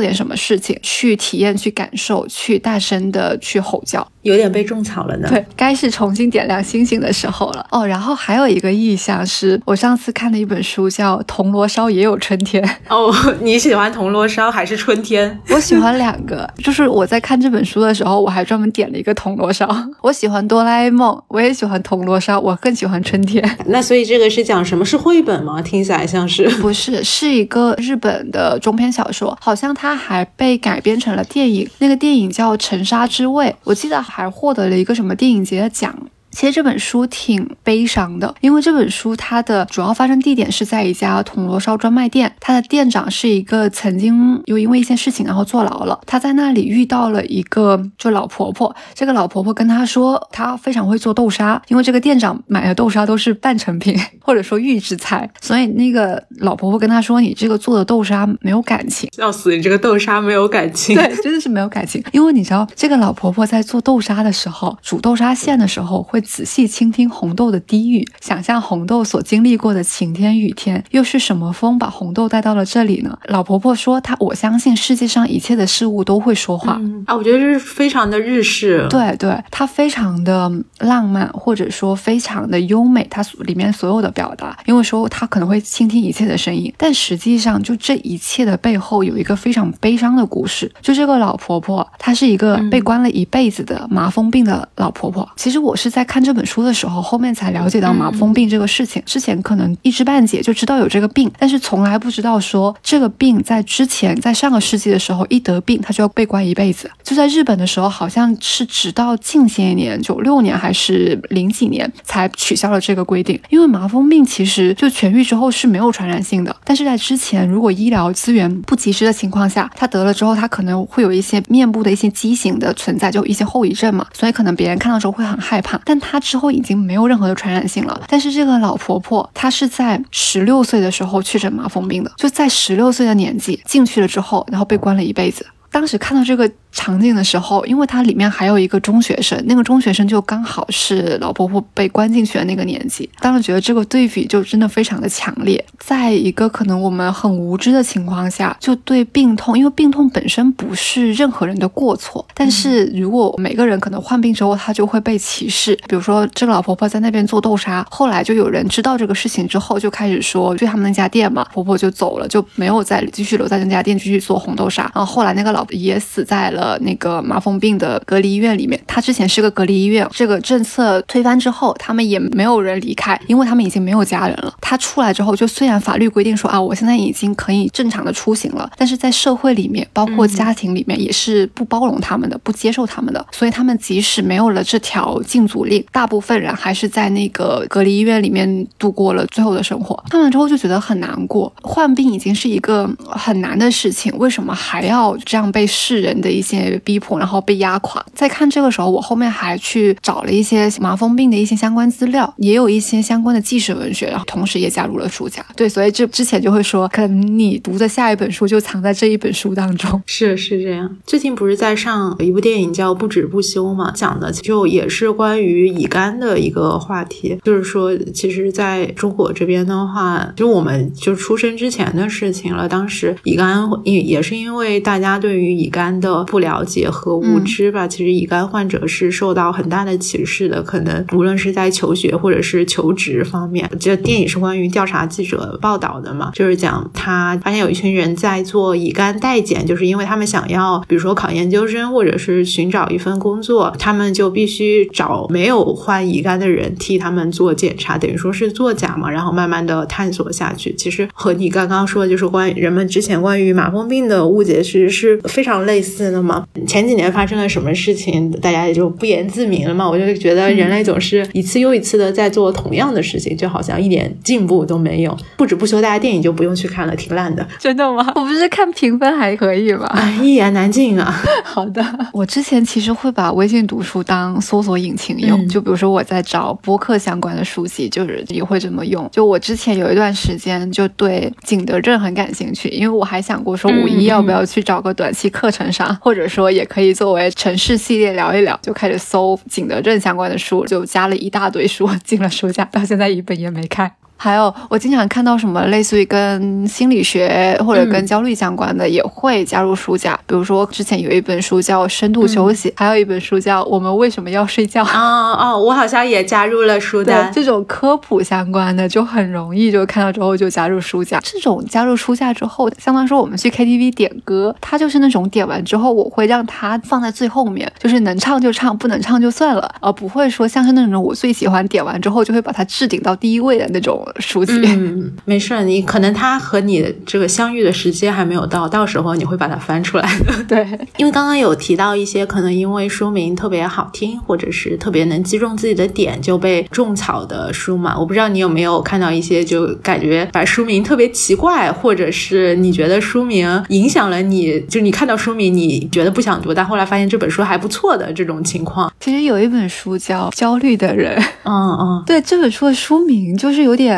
A: 点什么事情，去体验，去感受，去大声的去吼叫，
B: 有点被种草了呢。
A: 对，该是重新点亮星星的时候了。哦，然后还有一个意象是，我上次看的一本书叫《铜锣烧也有春天》。<laughs>
B: 哦，你喜欢铜锣烧还是春天？
A: 我喜欢两个。就是我在看这本书的时候，我还专门点了一个铜锣烧。<laughs> 我喜欢哆啦 A 梦，我也喜欢铜锣烧，我更喜欢春天。<laughs>
B: 那所以这个是讲什么是绘本吗？听起来像是
A: 不是？是一个日本的中篇小说，好像它还被改编成了电影。那个电影叫《沉沙之味》，我记得还获得了一个什么电影节的奖。其实这本书挺悲伤的，因为这本书它的主要发生地点是在一家铜锣烧专卖店，它的店长是一个曾经又因为一些事情然后坐牢了。他在那里遇到了一个就老婆婆，这个老婆婆跟他说，她非常会做豆沙，因为这个店长买的豆沙都是半成品或者说预制菜，所以那个老婆婆跟他说，你这个做的豆沙没有感情，
B: 笑死，你这个豆沙没有感情，
A: 对，真的是没有感情，因为你知道这个老婆婆在做豆沙的时候，煮豆沙馅的时候会。仔细倾听红豆的低语，想象红豆所经历过的晴天雨天，又是什么风把红豆带到了这里呢？老婆婆说：“她我相信世界上一切的事物都会说话
B: 啊！”我觉得这是非常的日式，
A: 对对，它非常的浪漫，或者说非常的优美。它里面所有的表达，因为说它可能会倾听一切的声音，但实际上就这一切的背后有一个非常悲伤的故事。就这个老婆婆，她是一个被关了一辈子的麻风病的老婆婆。其实我是在看。这本书的时候，后面才了解到麻风病这个事情。之前可能一知半解，就知道有这个病，但是从来不知道说这个病在之前，在上个世纪的时候，一得病他就要被关一辈子。就在日本的时候，好像是直到近些年，九六年还是零几年才取消了这个规定。因为麻风病其实就痊愈之后是没有传染性的，但是在之前如果医疗资源不及时的情况下，他得了之后，他可能会有一些面部的一些畸形的存在，就一些后遗症嘛，所以可能别人看到之后会很害怕。但她之后已经没有任何的传染性了，但是这个老婆婆她是在十六岁的时候确诊麻风病的，就在十六岁的年纪进去了之后，然后被关了一辈子。当时看到这个。场景的时候，因为它里面还有一个中学生，那个中学生就刚好是老婆婆被关进去的那个年纪。当时觉得这个对比就真的非常的强烈。在一个可能我们很无知的情况下，就对病痛，因为病痛本身不是任何人的过错，但是如果每个人可能患病之后，他就会被歧视。比如说这个老婆婆在那边做豆沙，后来就有人知道这个事情之后，就开始说对他们那家店嘛，婆婆就走了，就没有再继续留在那家店继续做红豆沙。然后后来那个老也死在了。呃，那个麻风病的隔离医院里面，他之前是个隔离医院。这个政策推翻之后，他们也没有人离开，因为他们已经没有家人了。他出来之后，就虽然法律规定说啊，我现在已经可以正常的出行了，但是在社会里面，包括家庭里面，也是不包容他们的，不接受他们的。所以他们即使没有了这条禁足令，大部分人还是在那个隔离医院里面度过了最后的生活。看完之后就觉得很难过，患病已经是一个很难的事情，为什么还要这样被世人的一些。逼迫，然后被压垮。在看这个时候，我后面还去找了一些麻风病的一些相关资料，也有一些相关的纪实文学，然后同时也加入了书架。对，所以这之前就会说，可能你读的下一本书就藏在这一本书当中。
B: 是是这样。最近不是在上一部电影叫《不止不休》嘛，讲的就也是关于乙肝的一个话题。就是说，其实在中国这边的话，就我们就出生之前的事情了。当时乙肝也也是因为大家对于乙肝的不了。了解和无知吧，其实乙肝患者是受到很大的歧视的。可能无论是在求学或者是求职方面，这电影是关于调查记者报道的嘛，就是讲他发现有一群人在做乙肝代检，就是因为他们想要，比如说考研究生或者是寻找一份工作，他们就必须找没有患乙肝的人替他们做检查，等于说是作假嘛。然后慢慢的探索下去，其实和你刚刚说的就是关于人们之前关于麻风病的误解，其实是非常类似的嘛。前几年发生了什么事情，大家也就不言自明了嘛。我就觉得人类总是一次又一次的在做同样的事情，就好像一点进步都没有。不止不休，大家电影就不用去看了，挺烂的。
A: 真的吗？我不是看评分还可以吗？
B: 哎一言难尽啊。<laughs>
A: 好的，我之前其实会把微信读书当搜索引擎用，就比如说我在找播客相关的书籍，就是也会这么用。就我之前有一段时间就对景德镇很感兴趣，因为我还想过说五一要不要去找个短期课程上，或者。说也可以作为城市系列聊一聊，就开始搜景德镇相关的书，就加了一大堆书进了书架，到现在一本也没开。还有，我经常看到什么类似于跟心理学或者跟焦虑相关的，也会加入书架。比如说，之前有一本书叫《深度休息》，还有一本书叫《我们为什么要睡觉》。
B: 啊哦，我好像也加入了书单。
A: 这种科普相关的就很容易就看到之后就加入书架。这种加入书架之后，相当于说我们去 KTV 点歌，它就是那种点完之后，我会让它放在最后面，就是能唱就唱，不能唱就算了，而不会说像是那种我最喜欢点完之后就会把它置顶到第一位的那种。书籍，
B: 嗯，没事，你可能他和你这个相遇的时间还没有到，到时候你会把它翻出来的。<laughs>
A: 对，
B: 因为刚刚有提到一些可能因为书名特别好听，或者是特别能击中自己的点就被种草的书嘛。我不知道你有没有看到一些就感觉把书名特别奇怪，或者是你觉得书名影响了你，就你看到书名你觉得不想读，但后来发现这本书还不错的这种情况。
A: 其实有一本书叫《焦虑的人》，
B: 嗯嗯，
A: 对，这本书的书名就是有点。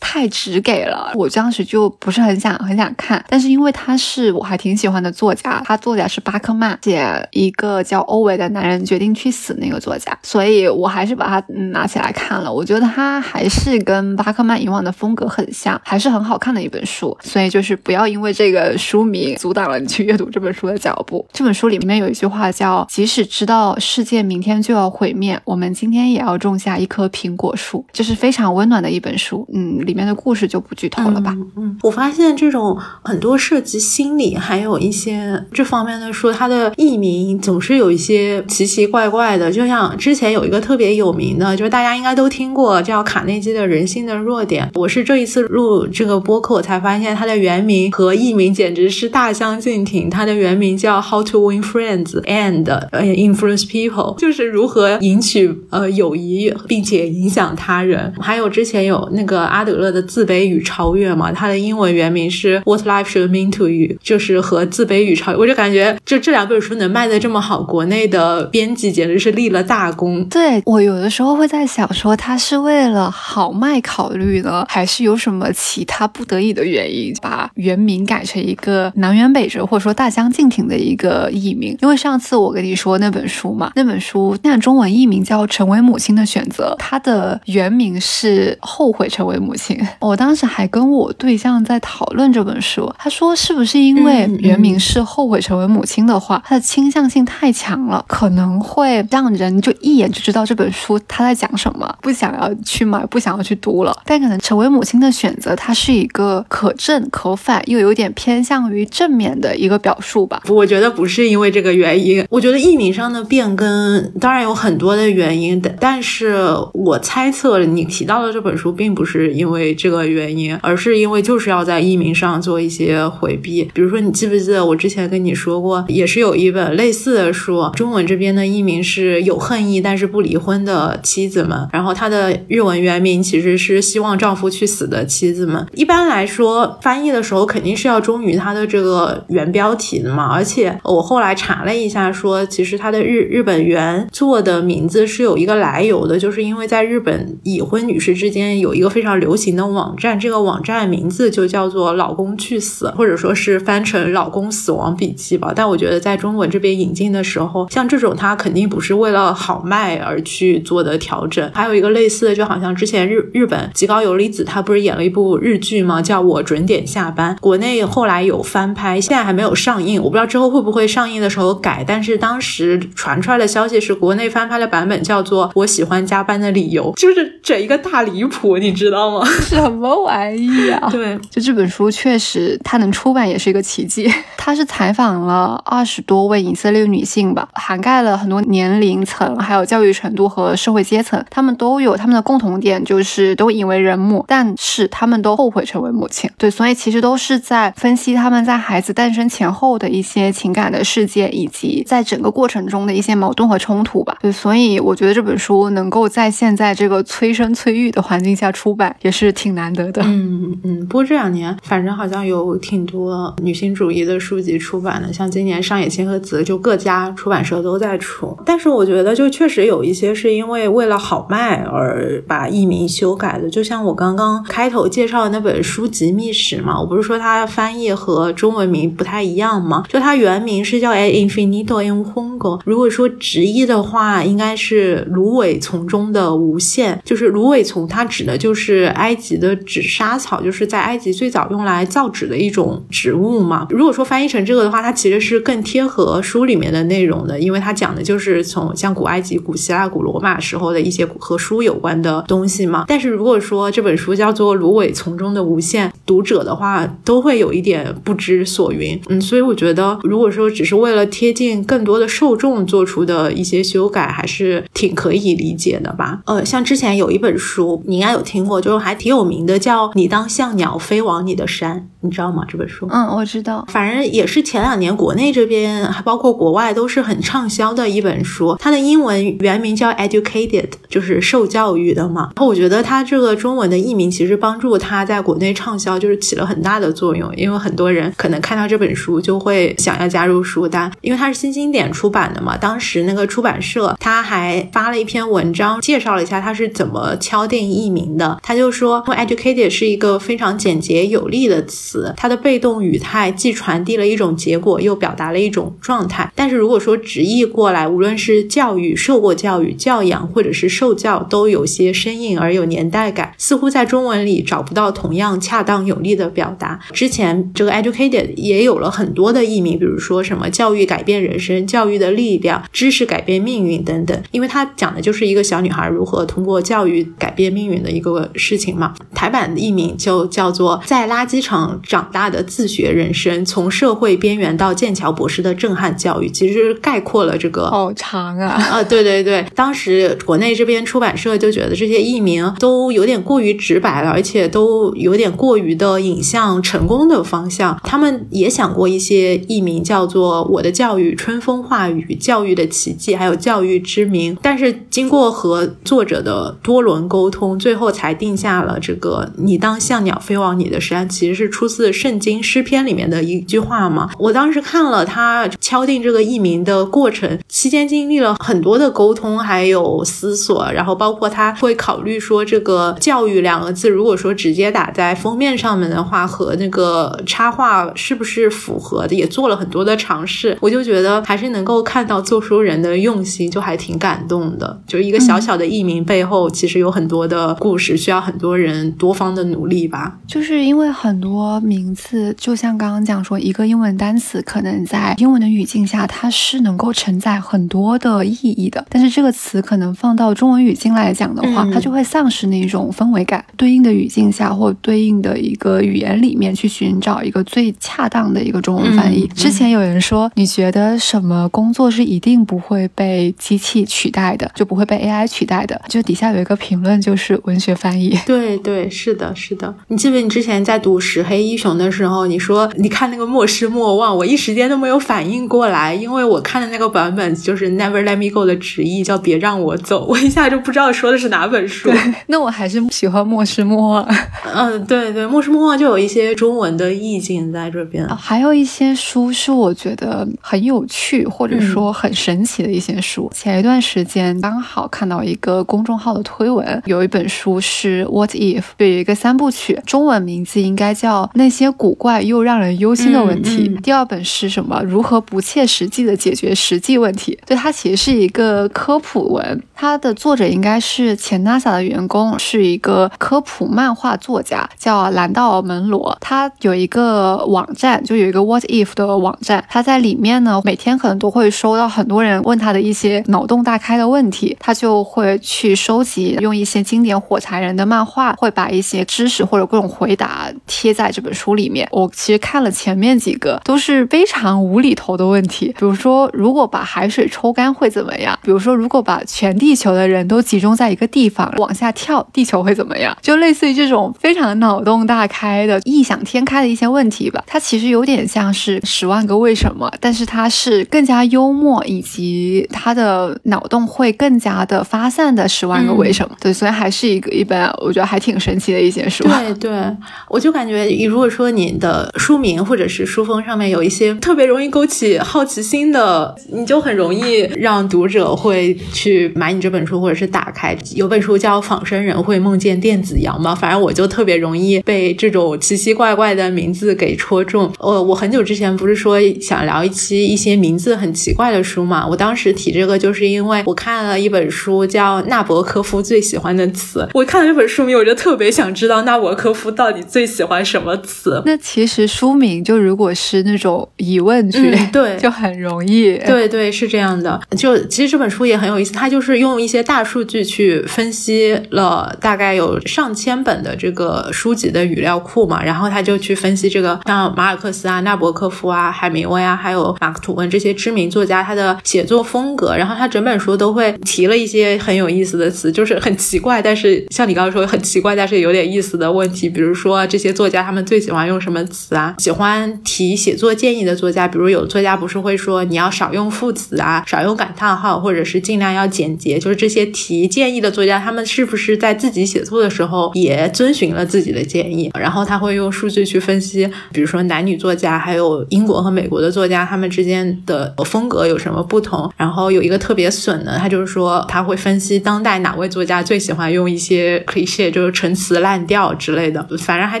A: 太直给了，我当时就不是很想很想看，但是因为他是我还挺喜欢的作家，他作家是巴克曼，写一个叫欧维的男人决定去死那个作家，所以我还是把它拿起来看了。我觉得他还是跟巴克曼以往的风格很像，还是很好看的一本书。所以就是不要因为这个书名阻挡了你去阅读这本书的脚步。这本书里面有一句话叫：“即使知道世界明天就要毁灭，我们今天也要种下一棵苹果树。”这是非常温暖的一本书。嗯。里面的故事就不剧透了吧。
B: 嗯，我发现这种很多涉及心理，还有一些这方面的书，它的译名总是有一些奇奇怪怪的。就像之前有一个特别有名的，就是大家应该都听过，叫卡内基的《人性的弱点》。我是这一次录这个播客，我才发现它的原名和译名简直是大相径庭。它的原名叫《How to Win Friends and Influence People》，就是如何赢取呃友谊并且影响他人。还有之前有那个阿德。乐的《自卑与超越》嘛，它的英文原名是 What Life Should Mean to You，就是和《自卑与超越》，我就感觉就这两本书能卖的这么好，国内的编辑简直是立了大功。
A: 对我有的时候会在想，说他是为了好卖考虑呢，还是有什么其他不得已的原因，把原名改成一个南辕北辙，或者说大相径庭的一个译名？因为上次我跟你说那本书嘛，那本书那中文译名叫《成为母亲的选择》，它的原名是《后悔成为母亲》。我当时还跟我对象在讨论这本书，他说是不是因为原名是《后悔成为母亲》的话，它的倾向性太强了，可能会让人就一眼就知道这本书他在讲什么，不想要去买，不想要去读了。但可能成为母亲的选择，它是一个可正可反，又有点偏向于正面的一个表述吧。
B: 我觉得不是因为这个原因，我觉得译名上的变更当然有很多的原因的，但是我猜测你提到的这本书并不是因为为这个原因，而是因为就是要在译名上做一些回避。比如说，你记不记得我之前跟你说过，也是有一本类似的书，中文这边的译名是有恨意但是不离婚的妻子们，然后它的日文原名其实是希望丈夫去死的妻子们。一般来说，翻译的时候肯定是要忠于它的这个原标题的嘛，而且我后来查了一下，说其实它的日日本原作的名字是有一个来由的，就是因为在日本已婚女士之间有一个非常流行的网站，这个网站名字就叫做“老公去死”，或者说是翻成“老公死亡笔记”吧。但我觉得在中文这边引进的时候，像这种它肯定不是为了好卖而去做的调整。还有一个类似的，就好像之前日日本极高由里子她不是演了一部日剧吗？叫我准点下班，国内后来有翻拍，现在还没有上映，我不知道之后会不会上映的时候改。但是当时传出来的消息是，国内翻拍的版本叫做《我喜欢加班的理由》，就是整一个大离谱，你知道吗？
A: 什么玩意啊？<laughs>
B: 对，
A: 就这本书确实它能出版也是一个奇迹。<laughs> 它是采访了二十多位以色列女性吧，涵盖了很多年龄层、还有教育程度和社会阶层，她们都有她们的共同点，就是都引为人母，但是她们都后悔成为母亲。对，所以其实都是在分析她们在孩子诞生前后的一些情感的世界，以及在整个过程中的一些矛盾和冲突吧。对，所以我觉得这本书能够在现在这个催生催育的环境下出版，也是挺难得的。
B: 嗯嗯，不过这两年反正好像有挺多女性主义的书籍出版的，像今年上野千鹤子就各家出版社都在出。但是我觉得就确实有一些是因为为了好卖而把译名修改的，就像我刚刚开头介绍的那本书籍《秘史》嘛，我不是说它翻译和中文名不太一样吗？就它原名是叫《A Infinito in Hongo》，如果说直译的话，应该是芦苇丛中的无限。就是芦苇丛，它指的就是埃及的纸莎草，就是在埃及最早用来造纸的一种植物嘛。如果说翻译成这个的话，它其实是更贴合书里面的内容的，因为它讲的就是从像古埃及、古希腊、古罗马时候的一些和书有关的东西嘛。但是如果说这本书叫做《芦苇丛中的无限》，读者的话都会有一点不知所云。嗯，所以我觉得，如果说只是为了贴近更多的受众做出的一些修改，还是挺可以理解的吧。呃，像之前有一本书，你应该有听过，就是还挺有名的，叫《你当像鸟飞往你的山》，你知道吗？这本书？
A: 嗯，我知道。
B: 反正也是前两年国内这边，还包括国外都是很畅销的一本书。它的英文原名叫 Educated，就是受教育的嘛。然后我觉得它这个中文的译名其实帮助它在国内畅销，就是起了很大的作用。因为很多人可能看到这本书就会想要加入书单，因为它是新经典出版的嘛。当时那个出版社他还发了一篇文章，介绍了一下它是怎么敲定译名的。他就说，educated 是一个非常简洁有力的词，它的被动语态既传递了一种结果，又表达了一种状态。但是如果说直译过来，无论是教育、受过教育、教养，或者是受教，都有些生硬而有年代感，似乎在中文里找不到同样恰当有力的表达。之前这个 educated 也有了很多的译名，比如说什么教育改变人生、教育的力量、知识改变命运等等，因为它讲的就是一个小女孩如何通过教育改变命运的一个事情嘛。台版的译名就叫做《在垃圾场长大的自学人生：从社会边缘到剑桥博士的震撼教育》，其实概括了这个。
A: 好长啊！
B: 啊，对对对，当时国内这边出版社就觉得这些译名都有点过于直白了，而且都有点过于的引向成功的方向。他们也想过一些译名，叫做《我的教育》《春风化雨》《教育的奇迹》，还有《教育之名》。但是经过和作者的多轮沟通，最后才定下了这个“你当像鸟飞往你的山”，其实是出自圣经诗篇里面的一句话嘛。我当时看了他敲定这个译名的过程，期间经历了很多的沟通，还有思索，然后包括他会考虑说这个“教育”两个字，如果说直接打在封面上面的话，和那个插画是不是符合的，也做了很多的尝试。我就觉得还是能够看到做书人的用心，就还挺感动的。就是一个小小的译名背后，其实有很多的故事，需要很多人多方的努力吧。
A: 就是因为很多名字，就像刚刚讲说，一个英文单词可能在英文的语境下，它是能够承载很多的意义的。但是这个词可能放到中文语境来讲的话，它就会丧失那种氛围感。对应的语境下，或对应的一个语言里面去寻找一个最恰当的一个中文翻译。之前有人说，你觉得什么工作是一定不会被机器取代的，就不会被 AI 取代的？就底下有一个评论，就是文学翻译。
B: 对对对，是的，是的。你记不？你之前在读《石黑一雄》的时候，你说你看那个莫失莫忘，我一时间都没有反应过来，因为我看的那个版本就是 Never Let Me Go 的直译，叫别让我走，我一下就不知道说的是哪本书。
A: 那我还是喜欢莫失莫忘。<laughs>
B: 嗯，对对，莫失莫忘就有一些中文的意境在这边。
A: 还有一些书是我觉得很有趣，或者说很神奇的一些书。前一段时间刚好看到一个公众号的推文，有一本书是 What If，有一个三部曲，中文名字应该叫《那些古怪又让人忧心的问题》。第二本是什么？如何不切实际的解决实际问题？对，它其实是一个科普文，它的作者应该是前 NASA 的员工，是一个科普漫画作家，叫兰道门罗。他有一个网站，就有一个 What If 的网站，他在里面呢，每天可能都会收到很多人问他的一些脑洞大开的问题，他就会去收集，用一些经典火柴人的漫画，会把一些知识或者各种回答贴在这本书里面。我其实看了前面几个，都是非常无厘头的问题，比如说如果把海水抽干会怎么样？比如说如果把全地球的人都集中在一个地方往下跳，地球会怎么样？就类似于这种非常脑洞大开的、异想天开的一些问题吧。它其实有点像是《十万个为什么》，但是它是更加幽默，以及它的脑洞会更加的发散的《十万个为什么》。对，所以还是一个一本我觉得还挺神奇的一些书。
B: 对对，我就感觉，如果说你的书名或者是书封上面有一些特别容易勾起好奇心的，你就很容易让读者会去买你这本书，或者是打开。有本书叫《仿生人会梦见电子羊》嘛，反正我就特别容易被这种奇奇怪怪的名字给戳中。呃，我很久之前不是说想聊一期一些名字很奇怪的书嘛？我当时提这个，就是因为我看了一本书叫《纳博科夫最喜欢的词》。我看了这本书名，我就特别想知道纳博科夫到底最喜欢什么词。
A: 那其实书名就如果是那种疑问句，
B: 对，<laughs>
A: 就很容易。
B: 对对，是这样的。就其实这本书也很有意思，它就是用一些大数据去分析了大概有上千本的这个书籍的语料库嘛，然后他就去分析这个像马尔克斯啊、纳博科夫啊、海明威啊，还有马克吐温这些知名作家他的写作风格，然后他整本书都会提了一些很有意思的词，就是很奇怪，但是像你刚刚说很奇怪，但是有点意思的问题，比如说这些作家他们最喜欢用什么词啊？喜欢提写作建议的作家，比如有作家不是会说你要少用副词啊，少用感叹号，或者是尽量要简洁，就是这些提建议的作家，他们是不是在自己写作的时候也遵循了自己的建议？然后他会用数据去分析，比如说男女作家，还有英国和美国的作家，他们之间的风格有什么不同？然后有一个特别损的，他就是说他会分析当代哪位作家最喜欢用一些 cliché，就是陈词滥调之类的，反正还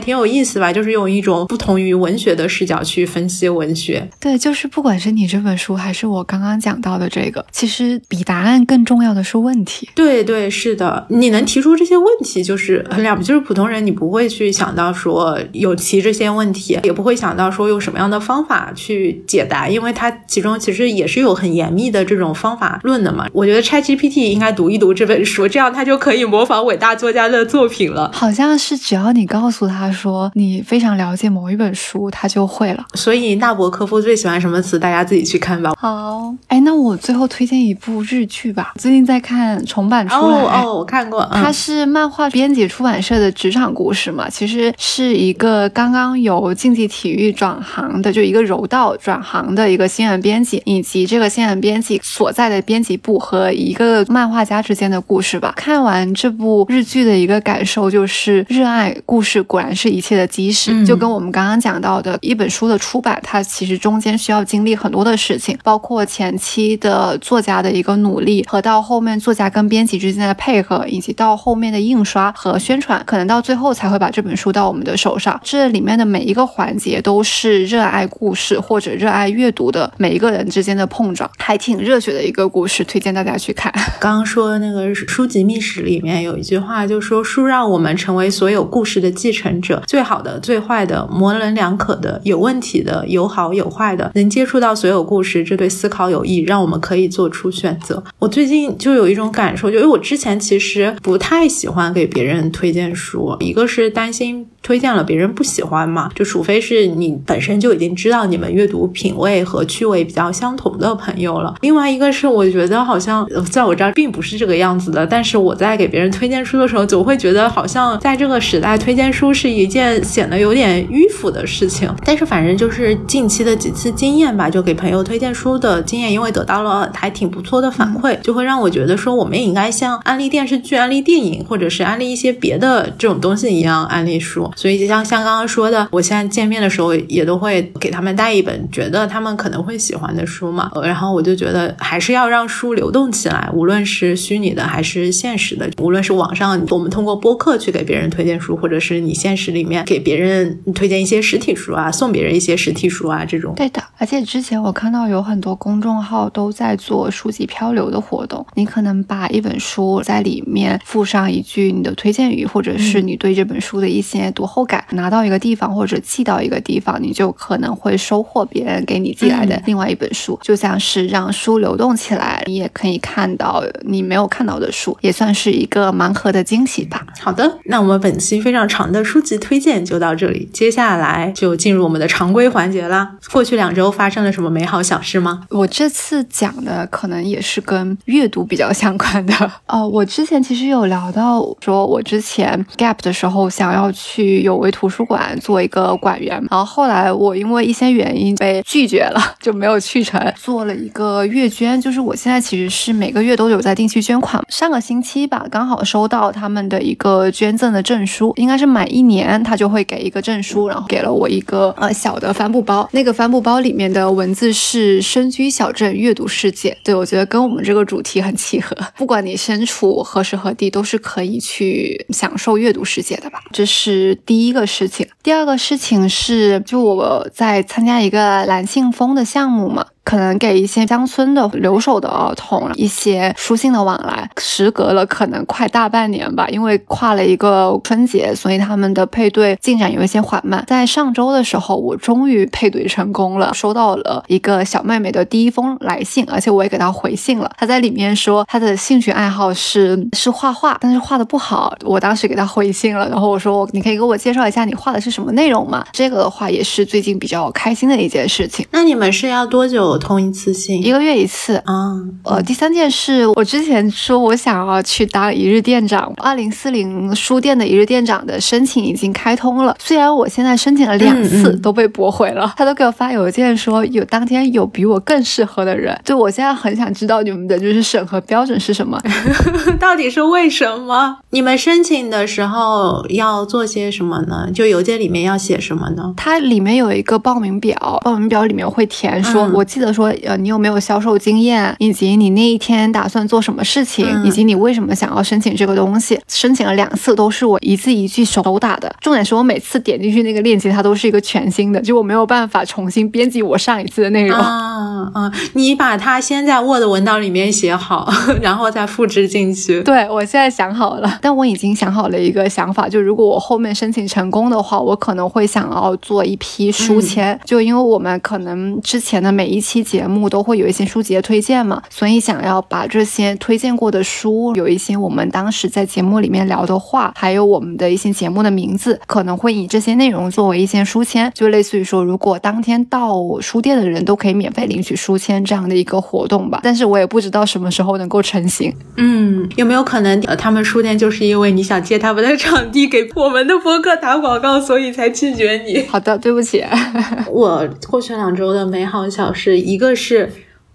B: 挺有意思吧，就是用一种不同于文学的视角去分析文学。
A: 对，就是不管是你这本书，还是我刚刚讲到的这个，其实比答案更重要的是问题。
B: 对对，是的，你能提出这些问题就是很了不起，就是普通人你不会去想到说有提这些问题，也不会想到说用什么样的方法去解答，因为它其中其实也是有很严密的这种方法论的嘛。我觉得 ChatGPT 应该读一读这本书，这样它就可以模仿伟大作家的作品了。
A: 好像是只要你告诉他说你非常了解某一本书，他就会了。
B: 所以纳博科夫最喜欢什么词？大家自己去看吧。
A: 好，哎，那我最后推荐一部日剧吧。最近在看重版出来，
B: 哦哦，我看过，
A: 它是漫画编辑出版社的职场故事嘛。其实是一个刚刚由竞技体育转行的，就一个柔道转行的一个新人编辑，以及这个新人编辑所在的编辑部和一个漫画家之间的故事吧。看完这部日剧的一个感感受就是热爱故事果然是一切的基石。就跟我们刚刚讲到的一本书的出版，它其实中间需要经历很多的事情，包括前期的作家的一个努力，和到后面作家跟编辑之间的配合，以及到后面的印刷和宣传，可能到最后才会把这本书到我们的手上。这里面的每一个环节都是热爱故事或者热爱阅读的每一个人之间的碰撞，还挺热血的一个故事，推荐大家去看。<laughs>
B: 刚刚说那个书籍秘史里面有一句话，就说书让我们成为所有故事的继承者，最好的、最坏的、模棱两可的、有问题的、有好有坏的，能接触到所有故事，这对思考有益，让我们可以做出选择。我最近就有一种感受，就因为我之前其实不太喜欢给别人推荐书，一个是担心。推荐了别人不喜欢嘛？就除非是你本身就已经知道你们阅读品味和趣味比较相同的朋友了。另外一个是，我觉得好像在我这儿并不是这个样子的。但是我在给别人推荐书的时候，总会觉得好像在这个时代推荐书是一件显得有点迂腐的事情。但是反正就是近期的几次经验吧，就给朋友推荐书的经验，因为得到了还挺不错的反馈，就会让我觉得说我们也应该像安利电视剧、安利电影，或者是安利一些别的这种东西一样安利书。所以就像像刚刚说的，我现在见面的时候也都会给他们带一本觉得他们可能会喜欢的书嘛。然后我就觉得还是要让书流动起来，无论是虚拟的还是现实的，无论是网上我们通过播客去给别人推荐书，或者是你现实里面给别人推荐一些实体书啊，送别人一些实体书啊，这种。
A: 对的，而且之前我看到有很多公众号都在做书籍漂流的活动，你可能把一本书在里面附上一句你的推荐语，或者是你对这本书的一些读后感，拿到一个地方或者寄到一个地方，你就可能会收获别人给你寄来的另外一本书，就像是让书流动起来，你也可以看到你没有看到的书，也算是一个盲盒的惊喜吧。
B: 好的，那我们本期非常长的书籍推荐就到这里，接下来就进入我们的常规环节啦。过去两周发生了什么美好小事吗？
A: 我这次讲的可能也是跟阅读比较相关的。呃，<laughs> 我之前其实有聊到，说我之前 gap 的时候想要去有为图书馆做一个馆员，然后后来我因为一些原因被拒绝了，就没有去成。做了一个月捐，就是我现在其实是每个月都有在定期捐款。上个星期吧，刚好收到他们的一个捐赠的证书，应该是满一年他就会给一个证书，然后给了我一个呃小的帆布包。那个帆布包里面的文字是“深居小镇阅读世界”，对我觉得跟我们这个主题很契合。<laughs> 不管你身处何时何地，都是可以去享受阅读世界的吧。这是第一个事情。第二个事情是，就我在参加一个蓝信封的项目嘛。可能给一些乡村的留守的儿童一些书信的往来，时隔了可能快大半年吧，因为跨了一个春节，所以他们的配对进展有一些缓慢。在上周的时候，我终于配对成功了，收到了一个小妹妹的第一封来信，而且我也给她回信了。她在里面说她的兴趣爱好是是画画，但是画的不好。我当时给她回信了，然后我说你可以给我介绍一下你画的是什么内容吗？这个的话也是最近比较开心的一件事情。
B: 那你们是要多久？通一次性，
A: 一个月一次
B: 啊。
A: 呃，第三件事，我之前说我想要去当一日店长，二零四零书店的一日店长的申请已经开通了。虽然我现在申请了两次都被驳回了，他都给我发邮件说有当天有比我更适合的人。就我现在很想知道你们的就是审核标准是什么，<laughs>
B: 到底是为什么？你们申请的时候要做些什么呢？就邮件里面要写什么呢？
A: 它里面有一个报名表，报名表里面会填说，我记得说。呃，你有没有销售经验，以及你那一天打算做什么事情，以及你为什么想要申请这个东西？申请了两次，都是我一字一句手打的。重点是我每次点进去那个链接，它都是一个全新的，就我没有办法重新编辑我上一次的内容。
B: 啊啊！你把它先在 Word 文档里面写好，<laughs> 然后再复制进去。
A: 对，我现在想好了，但我已经想好了一个想法，就如果我后面申请成功的话，我可能会想要做一批书签，就因为我们可能之前的每一期节目。都会有一些书籍的推荐嘛，所以想要把这些推荐过的书，有一些我们当时在节目里面聊的话，还有我们的一些节目的名字，可能会以这些内容作为一些书签，就类似于说，如果当天到书店的人都可以免费领取书签这样的一个活动吧。但是我也不知道什么时候能够成型。
B: 嗯，有没有可能呃，他们书店就是因为你想借他们的场地给我们的博客打广告，所以才拒绝你？
A: 好的，对不起。<laughs>
B: 我过去两周的美好小事，一个是。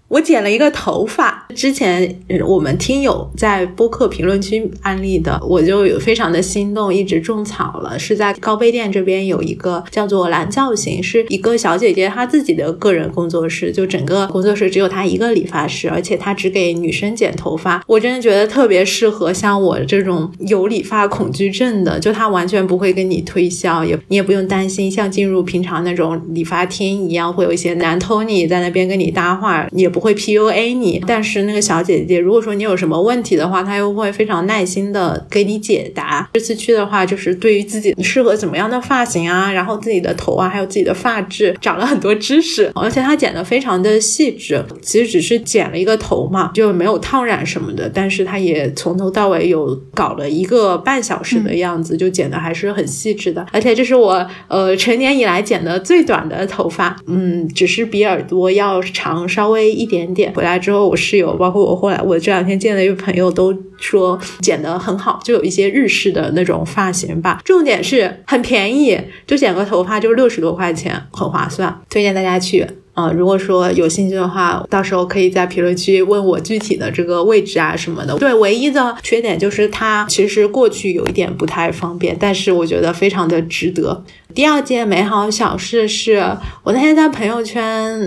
B: 我剪了一个头发，之前我们听友在播客评论区安利的，我就有非常的心动，一直种草了。是在高碑店这边有一个叫做蓝造型，是一个小姐姐她自己的个人工作室，就整个工作室只有她一个理发师，而且她只给女生剪头发。我真的觉得特别适合像我这种有理发恐惧症的，就她完全不会跟你推销，也你也不用担心像进入平常那种理发厅一样，会有一些男 Tony 在那边跟你搭话，也不会 PUA 你。但是那个小姐姐，如果说你有什么问题的话，她又会非常耐心的给你解答。这次去的话，就是对于自己适合怎么样的发型啊，然后自己的头啊，还有自己的发质，长了很多知识。而且她剪的非常的细致，其实只是剪了一个头嘛，就没有烫染什么的。但是她也从头到尾有搞了一个半小时的样子，就剪的还是很细致的。而且这是我呃成年以来剪的最短的头发，嗯，只是比耳朵要长稍微一一点点。回来之后。我室友，包括我后来，我这两天见了一个朋友都说剪得很好，就有一些日式的那种发型吧。重点是很便宜，就剪个头发就六十多块钱，很划算，推荐大家去啊！如果说有兴趣的话，到时候可以在评论区问我具体的这个位置啊什么的。对，唯一的缺点就是它其实过去有一点不太方便，但是我觉得非常的值得。第二件美好小事是我那天在朋友圈，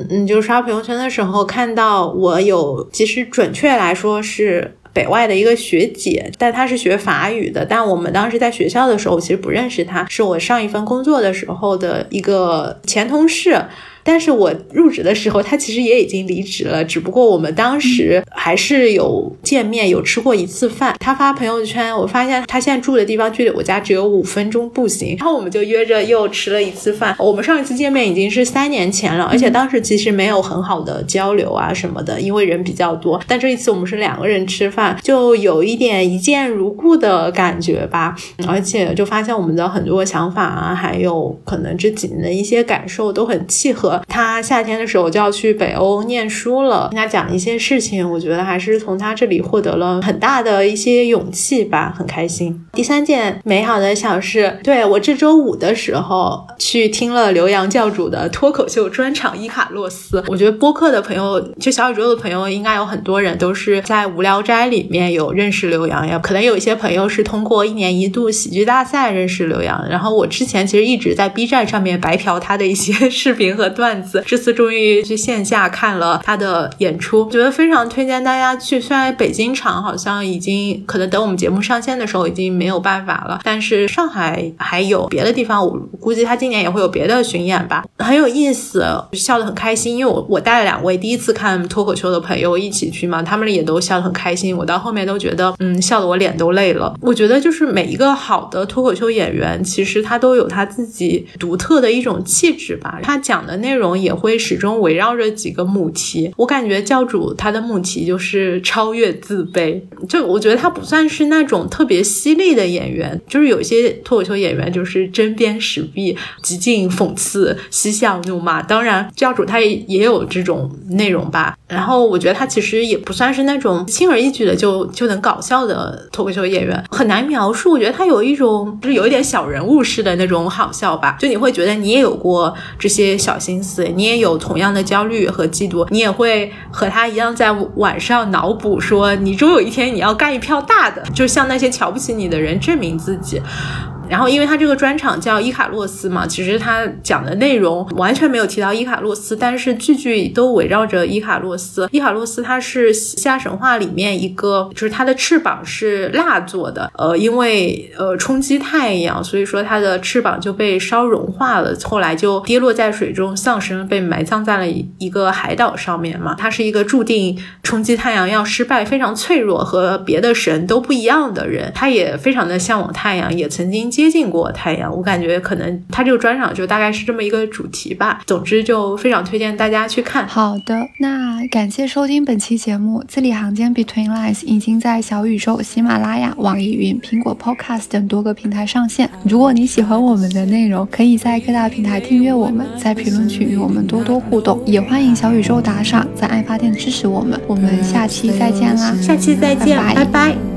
B: 嗯，就刷朋友圈的时候看到我有，其实准确来说是北外的一个学姐，但她是学法语的，但我们当时在学校的时候我其实不认识她，是我上一份工作的时候的一个前同事。但是我入职的时候，他其实也已经离职了，只不过我们当时还是有见面，有吃过一次饭。他发朋友圈，我发现他现在住的地方距离我家只有五分钟步行，然后我们就约着又吃了一次饭。我们上一次见面已经是三年前了，而且当时其实没有很好的交流啊什么的，因为人比较多。但这一次我们是两个人吃饭，就有一点一见如故的感觉吧，而且就发现我们的很多想法啊，还有可能这几年的一些感受都很契合。他夏天的时候就要去北欧念书了，跟他讲一些事情，我觉得还是从他这里获得了很大的一些勇气吧，很开心。第三件美好的小事，对我这周五的时候去听了刘洋教主的脱口秀专场《伊卡洛斯》，我觉得播客的朋友，就小宇宙的朋友，应该有很多人都是在无聊斋里面有认识刘洋，也可能有一些朋友是通过一年一度喜剧大赛认识刘洋。然后我之前其实一直在 B 站上面白嫖他的一些视频和段。段子，这次终于去线下看了他的演出，觉得非常推荐大家去。虽然北京场好像已经可能等我们节目上线的时候已经没有办法了，但是上海还有别的地方，我估计他今年也会有别的巡演吧，很有意思，笑得很开心。因为我我带了两位第一次看脱口秀的朋友一起去嘛，他们也都笑得很开心。我到后面都觉得，嗯，笑得我脸都累了。我觉得就是每一个好的脱口秀演员，其实他都有他自己独特的一种气质吧。他讲的那。内容也会始终围绕着几个母题，我感觉教主他的母题就是超越自卑，就我觉得他不算是那种特别犀利的演员，就是有些脱口秀演员就是针砭时弊、极尽讽刺、嬉笑怒骂。当然，教主他也也有这种内容吧。然后我觉得他其实也不算是那种轻而易举的就就能搞笑的脱口秀演员，很难描述。我觉得他有一种就是有一点小人物式的那种好笑吧，就你会觉得你也有过这些小心你也有同样的焦虑和嫉妒，你也会和他一样在晚上脑补说你终有一天你要干一票大的，就向那些瞧不起你的人证明自己。然后，因为他这个专场叫伊卡洛斯嘛，其实他讲的内容完全没有提到伊卡洛斯，但是句句都围绕着伊卡洛斯。伊卡洛斯他是希腊神话里面一个，就是他的翅膀是蜡做的，呃，因为呃冲击太阳，所以说他的翅膀就被烧融化了，后来就跌落在水中丧生，被埋葬在了一个海岛上面嘛。他是一个注定冲击太阳要失败、非常脆弱和别的神都不一样的人，他也非常的向往太阳，也曾经。接近过太阳，我感觉可能他这个专场就大概是这么一个主题吧。总之就非常推荐大家去看。
A: 好的，那感谢收听本期节目。字里行间 Between Lines 已经在小宇宙、喜马拉雅、网易云、苹果 Podcast 等多个平台上线。如果你喜欢我们的内容，可以在各大平台订阅我们，在评论区与我们多多互动，也欢迎小宇宙打赏，在爱发电支持我们。我们下期再见啦！
B: 下期再见，拜拜。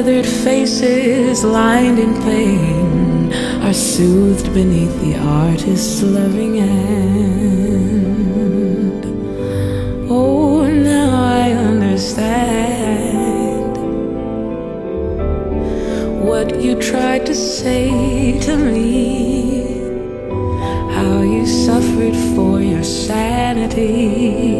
C: weathered faces lined in pain are soothed beneath the artist's loving hand. Oh, now I understand what you tried to say to me. How you suffered for your sanity.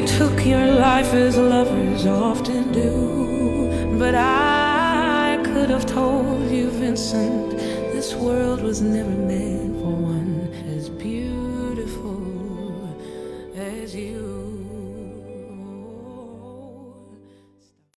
C: you took your life as lovers often do. But I could have told you, Vincent, this world was never meant for one.